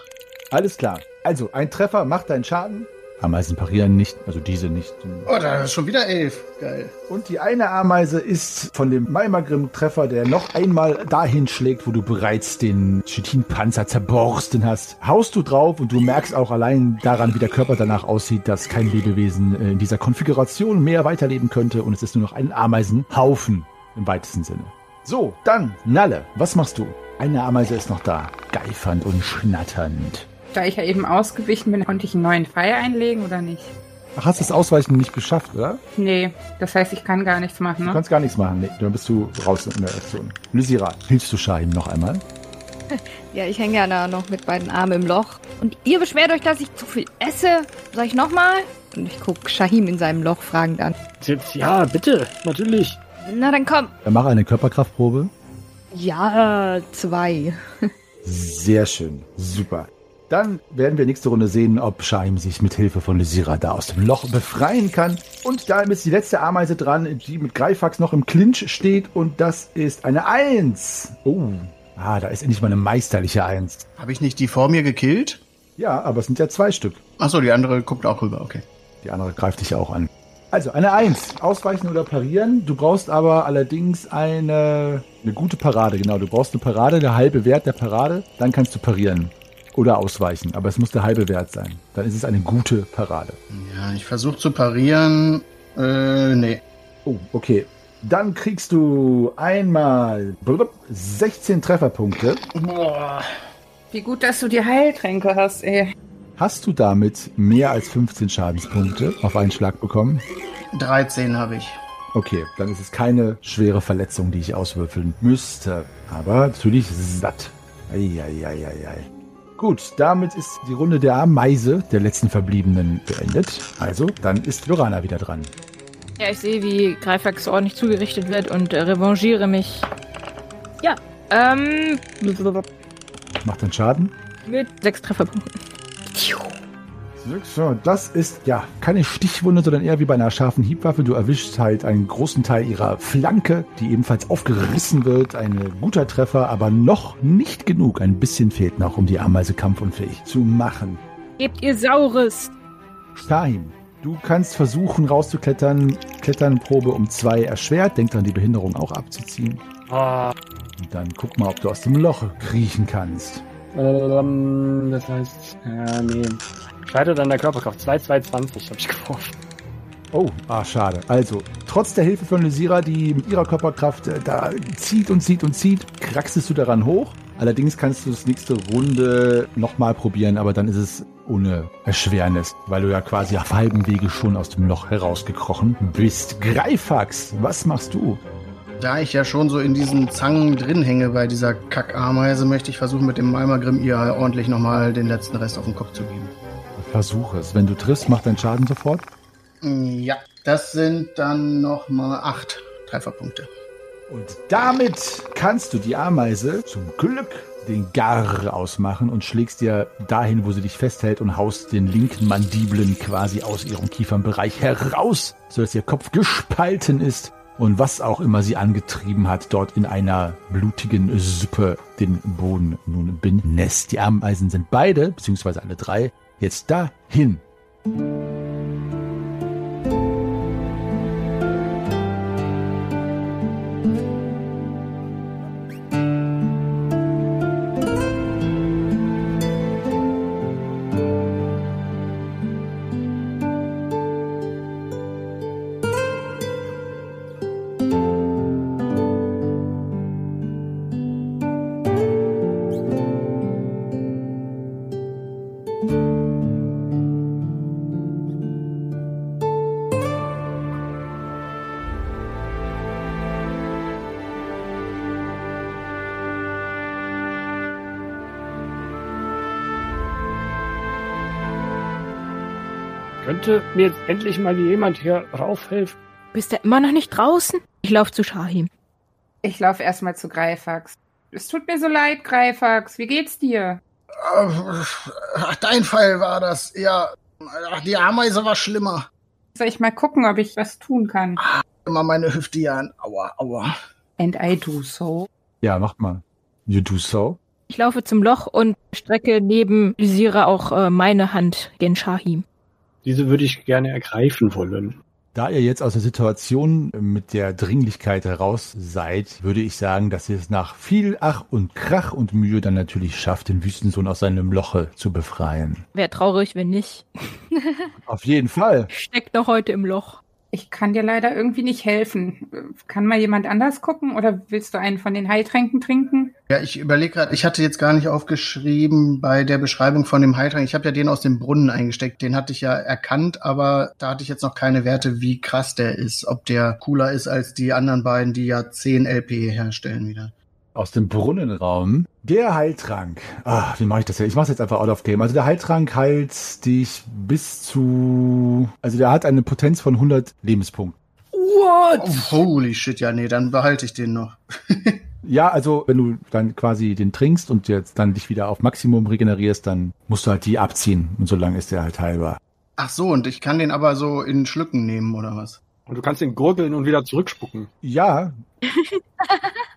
Alles klar. Also, ein Treffer macht deinen Schaden. Ameisen parieren nicht, also diese nicht. Oh, da ist schon wieder elf. Geil. Und die eine Ameise ist von dem Malmagrim-Treffer, der noch einmal dahin schlägt, wo du bereits den Chitin-Panzer zerborsten hast. Haust du drauf und du merkst auch allein daran, wie der Körper danach aussieht, dass kein Lebewesen äh, in dieser Konfiguration mehr weiterleben könnte und es ist nur noch ein Ameisenhaufen im weitesten Sinne. So, dann, Nalle, was machst du? Eine Ameise ist noch da, geifernd und schnatternd. Da ich ja eben ausgewichen bin, konnte ich einen neuen Pfeil einlegen oder nicht? Ach, hast du das Ausweichen nicht geschafft, oder? Nee, das heißt, ich kann gar nichts machen, Du ne? kannst gar nichts machen. Nee, dann bist du raus in der Aktion. Lysira, hilfst du Shahim noch einmal? Ja, ich hänge ja da noch mit beiden Armen im Loch. Und ihr beschwert euch, dass ich zu viel esse. Soll ich nochmal? Und ich guck Shahim in seinem Loch fragend an. Jetzt, ja, bitte, natürlich. Na dann komm. Dann mach eine Körperkraftprobe. Ja, zwei. Sehr schön. Super. Dann werden wir nächste Runde sehen, ob Shahim sich mit Hilfe von Lysira da aus dem Loch befreien kann. Und da ist die letzte Ameise dran, die mit Greifax noch im Clinch steht. Und das ist eine Eins. Oh. Ah, da ist endlich mal eine meisterliche Eins. Habe ich nicht die vor mir gekillt? Ja, aber es sind ja zwei Stück. Achso, die andere guckt auch rüber, okay. Die andere greift dich auch an. Also eine Eins. Ausweichen oder parieren. Du brauchst aber allerdings eine, eine gute Parade. Genau, du brauchst eine Parade, der halbe Wert der Parade. Dann kannst du parieren. Oder ausweichen. Aber es muss der halbe Wert sein. Dann ist es eine gute Parade. Ja, ich versuche zu parieren. Äh, nee. Oh, okay. Dann kriegst du einmal blub, 16 Trefferpunkte. Wie gut, dass du die Heiltränke hast, ey. Hast du damit mehr als 15 Schadenspunkte auf einen Schlag bekommen? 13 habe ich. Okay, dann ist es keine schwere Verletzung, die ich auswürfeln müsste. Aber natürlich satt. Eieieiei. Gut, damit ist die Runde der Ameise, der letzten Verbliebenen, beendet. Also, dann ist Lorana wieder dran. Ja, ich sehe, wie Greifax ordentlich zugerichtet wird und äh, revanchiere mich. Ja, ähm. Macht den Schaden. Mit sechs Trefferpunkten. So, das ist ja keine Stichwunde, sondern eher wie bei einer scharfen Hiebwaffe. Du erwischst halt einen großen Teil ihrer Flanke, die ebenfalls aufgerissen wird. Ein guter Treffer, aber noch nicht genug. Ein bisschen fehlt noch, um die Ameise kampfunfähig zu machen. Gebt ihr Saures. Shahim, du kannst versuchen rauszuklettern. Kletternprobe um zwei erschwert. Denk dran, die Behinderung auch abzuziehen. Ah, Und dann guck mal, ob du aus dem Loch kriechen kannst. ähm, das heißt, ja, nee. Scheitert an der Körperkraft. 2, 2, 20 habe ich geworfen. Oh, ah, schade. Also, trotz der Hilfe von Lysira, die mit ihrer Körperkraft äh, da zieht und zieht und zieht, kraxest du daran hoch. Allerdings kannst du das nächste Runde nochmal probieren, aber dann ist es ohne Erschwernis, weil du ja quasi auf halbem Wege schon aus dem Loch herausgekrochen bist. Greifax, was machst du? Da ich ja schon so in diesen Zangen drin hänge bei dieser Kackameise, möchte ich versuchen, mit dem Malmagrim ihr ordentlich nochmal den letzten Rest auf den Kopf zu geben. Versuch es. Wenn du triffst, macht dein Schaden sofort. Ja, das sind dann nochmal acht Trefferpunkte. Und damit kannst du die Ameise zum Glück den Gar ausmachen und schlägst dir dahin, wo sie dich festhält und haust den linken Mandibeln quasi aus ihrem Kiefernbereich heraus, sodass ihr Kopf gespalten ist und was auch immer sie angetrieben hat, dort in einer blutigen Suppe den Boden nun benässt. Die Ameisen sind beide, beziehungsweise alle drei, jetzt dahin. Könnte mir jetzt endlich mal jemand hier raufhelfen? Bist du immer noch nicht draußen? Ich laufe zu Shahim. Ich laufe erstmal zu Greifax. Es tut mir so leid, Greifax. Wie geht's dir? Ach, dein Fall war das. Ja, ach, die Ameise war schlimmer. Soll ich mal gucken, ob ich was tun kann? Immer meine Hüfte hier an. Aua, aua. And I do so. Ja, macht mal. You do so. Ich laufe zum Loch und strecke neben Lysira auch äh, meine Hand gen Shahim. Diese würde ich gerne ergreifen wollen. Da ihr jetzt aus der Situation mit der Dringlichkeit heraus seid, würde ich sagen, dass ihr es nach viel Ach und Krach und Mühe dann natürlich schafft, den Wüstensohn aus seinem Loche zu befreien. Wäre traurig, wenn nicht. Auf jeden Fall. Steckt noch heute im Loch. Ich kann dir leider irgendwie nicht helfen. Kann mal jemand anders gucken oder willst du einen von den Heiltränken trinken? Ja, ich überlege gerade, ich hatte jetzt gar nicht aufgeschrieben bei der Beschreibung von dem Heiltrank. Ich habe ja den aus dem Brunnen eingesteckt. Den hatte ich ja erkannt, aber da hatte ich jetzt noch keine Werte, wie krass der ist. Ob der cooler ist als die anderen beiden, die ja 10 LP herstellen wieder. Aus dem Brunnenraum. Der Heiltrank. Ah, wie mache ich das jetzt? Ich mache es jetzt einfach out of game. Also der Heiltrank heilt dich bis zu... Also der hat eine Potenz von 100 Lebenspunkten. What? Oh, holy shit, ja, nee, dann behalte ich den noch. Ja, also wenn du dann quasi den trinkst und jetzt dann dich wieder auf Maximum regenerierst, dann musst du halt die abziehen und so lange ist der halt heilbar. Ach so, und ich kann den aber so in Schlücken nehmen, oder was? Und du kannst ihn gurgeln und wieder zurückspucken. Ja.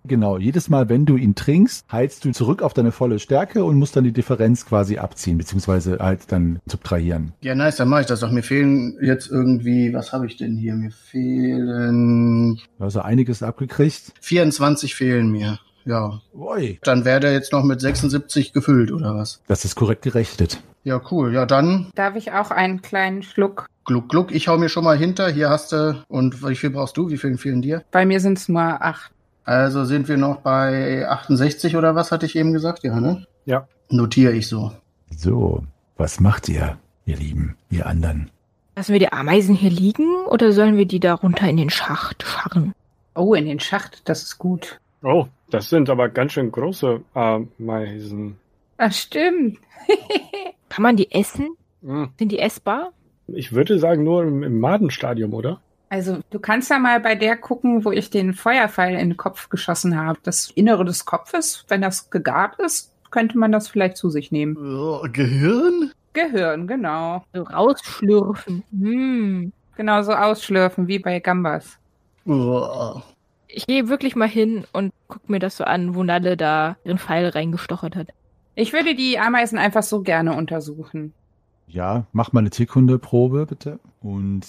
genau, jedes Mal, wenn du ihn trinkst, heilst du zurück auf deine volle Stärke und musst dann die Differenz quasi abziehen, beziehungsweise halt dann subtrahieren. Ja, nice, dann mache ich das doch. Mir fehlen jetzt irgendwie, was habe ich denn hier? Mir fehlen Also einiges abgekriegt. 24 fehlen mir. Ja, Ui. dann wäre der jetzt noch mit 76 gefüllt, oder was? Das ist korrekt gerechnet. Ja, cool. Ja, dann Darf ich auch einen kleinen Schluck? Gluck, gluck. Ich hau mir schon mal hinter. Hier hast du. Und wie viel brauchst du? Wie viel fehlen dir? Bei mir sind es nur acht. Also sind wir noch bei 68 oder was hatte ich eben gesagt? Ja, ne? Ja. Notiere ich so. So, was macht ihr, ihr Lieben, ihr anderen? Lassen wir die Ameisen hier liegen oder sollen wir die da runter in den Schacht scharren? Oh, in den Schacht, das ist gut. Oh, das sind aber ganz schön große Ameisen. Das stimmt. Kann man die essen? Hm. Sind die essbar? Ich würde sagen, nur im, im Madenstadium, oder? Also, du kannst ja mal bei der gucken, wo ich den Feuerpfeil in den Kopf geschossen habe. Das Innere des Kopfes, wenn das gegart ist, könnte man das vielleicht zu sich nehmen. Gehirn? Gehirn, genau. So rausschlürfen. Hm. Genau so ausschlürfen wie bei Gambas. Ich gehe wirklich mal hin und guck mir das so an, wo Nalle da ihren Pfeil reingestochert hat. Ich würde die Ameisen einfach so gerne untersuchen. Ja, mach mal eine Tierkundeprobe, bitte. Und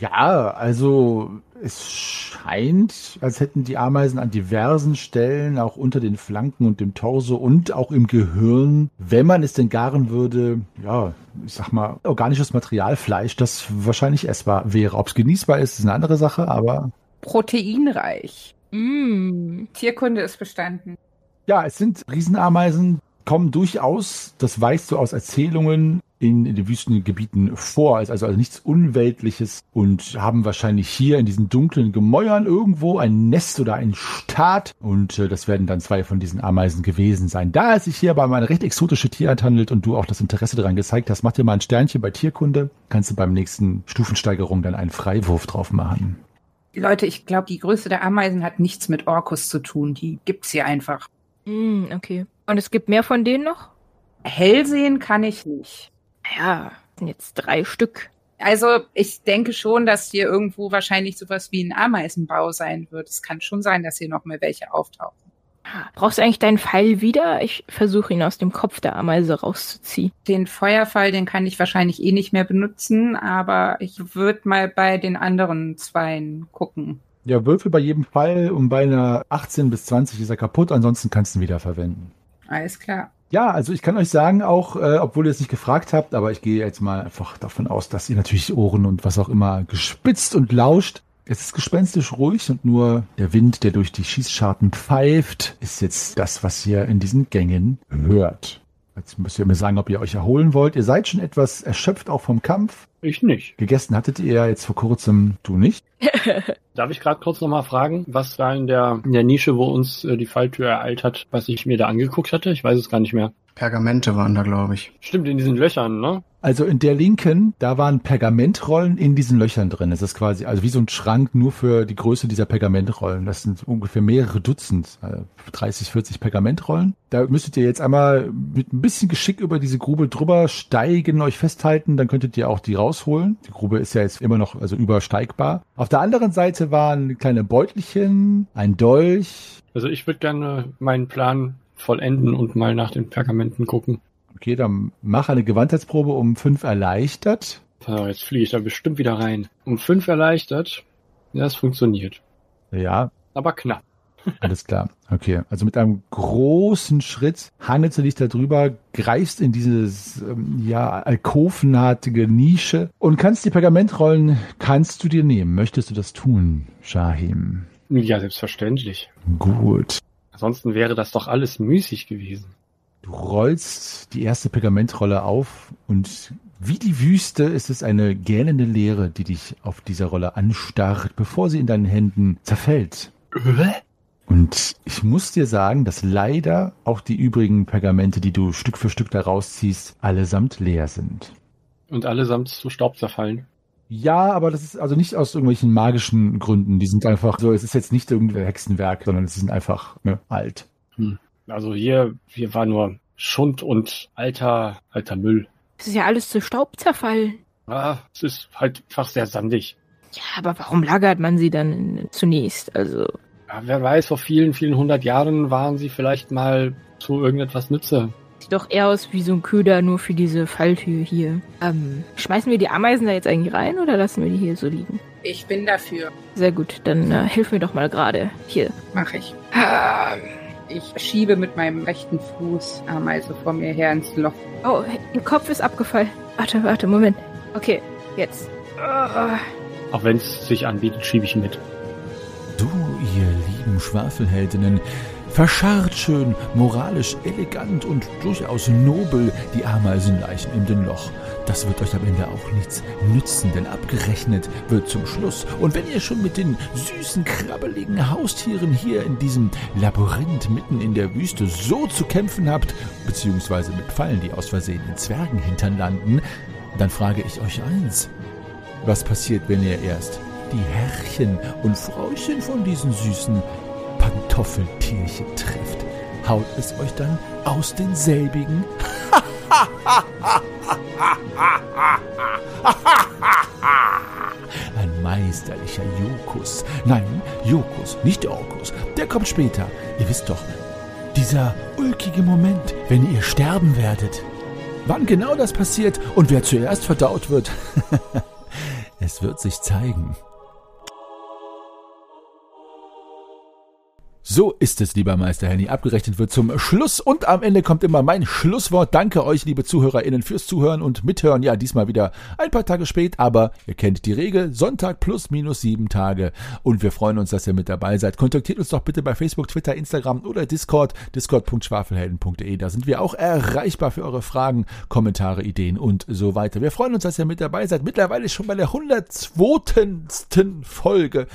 ja, also es scheint, als hätten die Ameisen an diversen Stellen, auch unter den Flanken und dem Torso und auch im Gehirn, wenn man es denn garen würde, ja, ich sag mal, organisches Material, Fleisch, das wahrscheinlich essbar wäre. Ob es genießbar ist, ist eine andere Sache, aber Proteinreich. Mm. Tierkunde ist bestanden. Ja, es sind Riesenameisen, kommen durchaus, das weißt du aus Erzählungen, in, in den Wüstengebieten vor, also, also nichts Unweltliches und haben wahrscheinlich hier in diesen dunklen Gemäuern irgendwo ein Nest oder ein Staat und äh, das werden dann zwei von diesen Ameisen gewesen sein. Da es sich hier aber um eine recht exotische Tierart handelt und du auch das Interesse daran gezeigt hast, mach dir mal ein Sternchen bei Tierkunde, kannst du beim nächsten Stufensteigerung dann einen Freiwurf drauf machen. Leute, ich glaube, die Größe der Ameisen hat nichts mit Orkus zu tun. Die gibt's hier einfach. Mm, okay. Und es gibt mehr von denen noch? Hell sehen kann ich nicht. Ja, sind jetzt drei Stück. Also ich denke schon, dass hier irgendwo wahrscheinlich sowas wie ein Ameisenbau sein wird. Es kann schon sein, dass hier noch mehr welche auftauchen. Ah, Brauchst du eigentlich deinen Pfeil wieder? Ich versuche ihn aus dem Kopf der Ameise rauszuziehen. Den Feuerfall, den kann ich wahrscheinlich eh nicht mehr benutzen, aber ich würde mal bei den anderen Zweien gucken. Ja, Würfel bei jedem Fall und bei einer 18 bis 20 ist er kaputt, ansonsten kannst du ihn wieder verwenden. Alles klar. Ja, also ich kann euch sagen, auch äh, obwohl ihr es nicht gefragt habt, aber ich gehe jetzt mal einfach davon aus, dass ihr natürlich Ohren und was auch immer gespitzt und lauscht. Es ist gespenstisch ruhig und nur der Wind, der durch die Schießscharten pfeift, ist jetzt das, was ihr in diesen Gängen hört. Jetzt müsst ihr mir sagen, ob ihr euch erholen wollt. Ihr seid schon etwas erschöpft auch vom Kampf. Ich nicht. Gegessen hattet ihr ja jetzt vor kurzem, du nicht? Darf ich gerade kurz nochmal fragen, was da in der, in der Nische, wo uns äh, die Falltür ereilt hat, was ich mir da angeguckt hatte? Ich weiß es gar nicht mehr. Pergamente waren da, glaube ich. Stimmt, in diesen Löchern, ne? Also in der linken, da waren Pergamentrollen in diesen Löchern drin. Das ist quasi, also wie so ein Schrank nur für die Größe dieser Pergamentrollen. Das sind ungefähr mehrere Dutzend, äh, 30, 40 Pergamentrollen. Da müsstet ihr jetzt einmal mit ein bisschen Geschick über diese Grube drüber steigen, euch festhalten, dann könntet ihr auch die rausholen. Die Grube ist ja jetzt immer noch also übersteigbar. Auf der anderen Seite waren kleine Beutelchen, ein Dolch. Also ich würde gerne meinen Plan vollenden und mal nach den Pergamenten gucken. Okay, dann mach eine Gewandheitsprobe um fünf erleichtert. So, jetzt fliege ich da bestimmt wieder rein. Um fünf erleichtert. Ja, es funktioniert. Ja, Aber knapp. Alles klar. Okay. Also mit einem großen Schritt hangelst du dich da drüber, greifst in dieses, ähm, ja, alkovenartige Nische und kannst die Pergamentrollen, kannst du dir nehmen. Möchtest du das tun, Shahim? Ja, selbstverständlich. Gut. Ansonsten wäre das doch alles müßig gewesen. Du rollst die erste Pergamentrolle auf und wie die Wüste ist es eine gähnende Leere, die dich auf dieser Rolle anstarrt, bevor sie in deinen Händen zerfällt. Und ich muss dir sagen, dass leider auch die übrigen Pergamente, die du Stück für Stück da rausziehst, allesamt leer sind. Und allesamt zu Staub zerfallen. Ja, aber das ist also nicht aus irgendwelchen magischen Gründen. Die sind einfach so, es ist jetzt nicht irgendein Hexenwerk, sondern sie sind einfach ne, alt. Hm. Also hier, hier war nur Schund und alter, alter Müll. Es ist ja alles zu Staub zerfallen. Ah, es ist halt einfach sehr sandig. Ja, aber warum lagert man sie dann zunächst? Also. Ja, wer weiß, vor vielen, vielen hundert Jahren waren sie vielleicht mal zu irgendetwas Nütze. Sieht doch eher aus wie so ein Köder nur für diese Falltür hier. Ähm, schmeißen wir die Ameisen da jetzt eigentlich rein oder lassen wir die hier so liegen? Ich bin dafür. Sehr gut, dann äh, hilf mir doch mal gerade. Hier. Mach ich. Ich schiebe mit meinem rechten Fuß Ameise vor mir her ins Loch. Oh, ihr Kopf ist abgefallen. Warte, warte, Moment. Okay, jetzt. Ah. Auch wenn es sich anbietet, schiebe ich mit. Du, ihr lieben Schwafelheldinnen, verscharrt schön, moralisch elegant und durchaus nobel die Ameisenleichen in den Loch. Das wird euch am Ende auch nichts nützen, denn abgerechnet wird zum Schluss. Und wenn ihr schon mit den süßen, krabbeligen Haustieren hier in diesem Labyrinth mitten in der Wüste so zu kämpfen habt, beziehungsweise mit Pfeilen, die aus Versehen in Zwergenhintern landen, dann frage ich euch eins. Was passiert, wenn ihr erst die Herrchen und Frauchen von diesen süßen Pantoffeltierchen trifft? Haut es euch dann aus denselbigen? Ein meisterlicher Jokus. Nein, Jokus, nicht Orkus. Der kommt später. Ihr wisst doch, dieser ulkige Moment, wenn ihr sterben werdet. Wann genau das passiert und wer zuerst verdaut wird, es wird sich zeigen. So ist es, lieber Meister Henny. Abgerechnet wird zum Schluss und am Ende kommt immer mein Schlusswort. Danke euch, liebe ZuhörerInnen, fürs Zuhören und Mithören. Ja, diesmal wieder ein paar Tage spät, aber ihr kennt die Regel. Sonntag plus minus sieben Tage. Und wir freuen uns, dass ihr mit dabei seid. Kontaktiert uns doch bitte bei Facebook, Twitter, Instagram oder Discord. Discord.schwafelhelden.de. Da sind wir auch erreichbar für eure Fragen, Kommentare, Ideen und so weiter. Wir freuen uns, dass ihr mit dabei seid. Mittlerweile schon bei der 102. Folge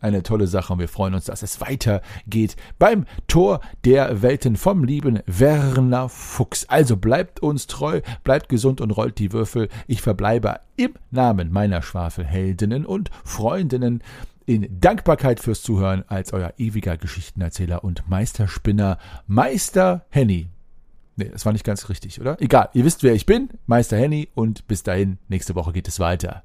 eine tolle Sache und wir freuen uns, dass es weitergeht beim Tor der Welten vom lieben Werner Fuchs. Also bleibt uns treu, bleibt gesund und rollt die Würfel. Ich verbleibe im Namen meiner Schwafelheldinnen und Freundinnen in Dankbarkeit fürs Zuhören als euer ewiger Geschichtenerzähler und Meisterspinner Meister Henny. Nee, das war nicht ganz richtig, oder? Egal, ihr wisst, wer ich bin, Meister Henny und bis dahin, nächste Woche geht es weiter.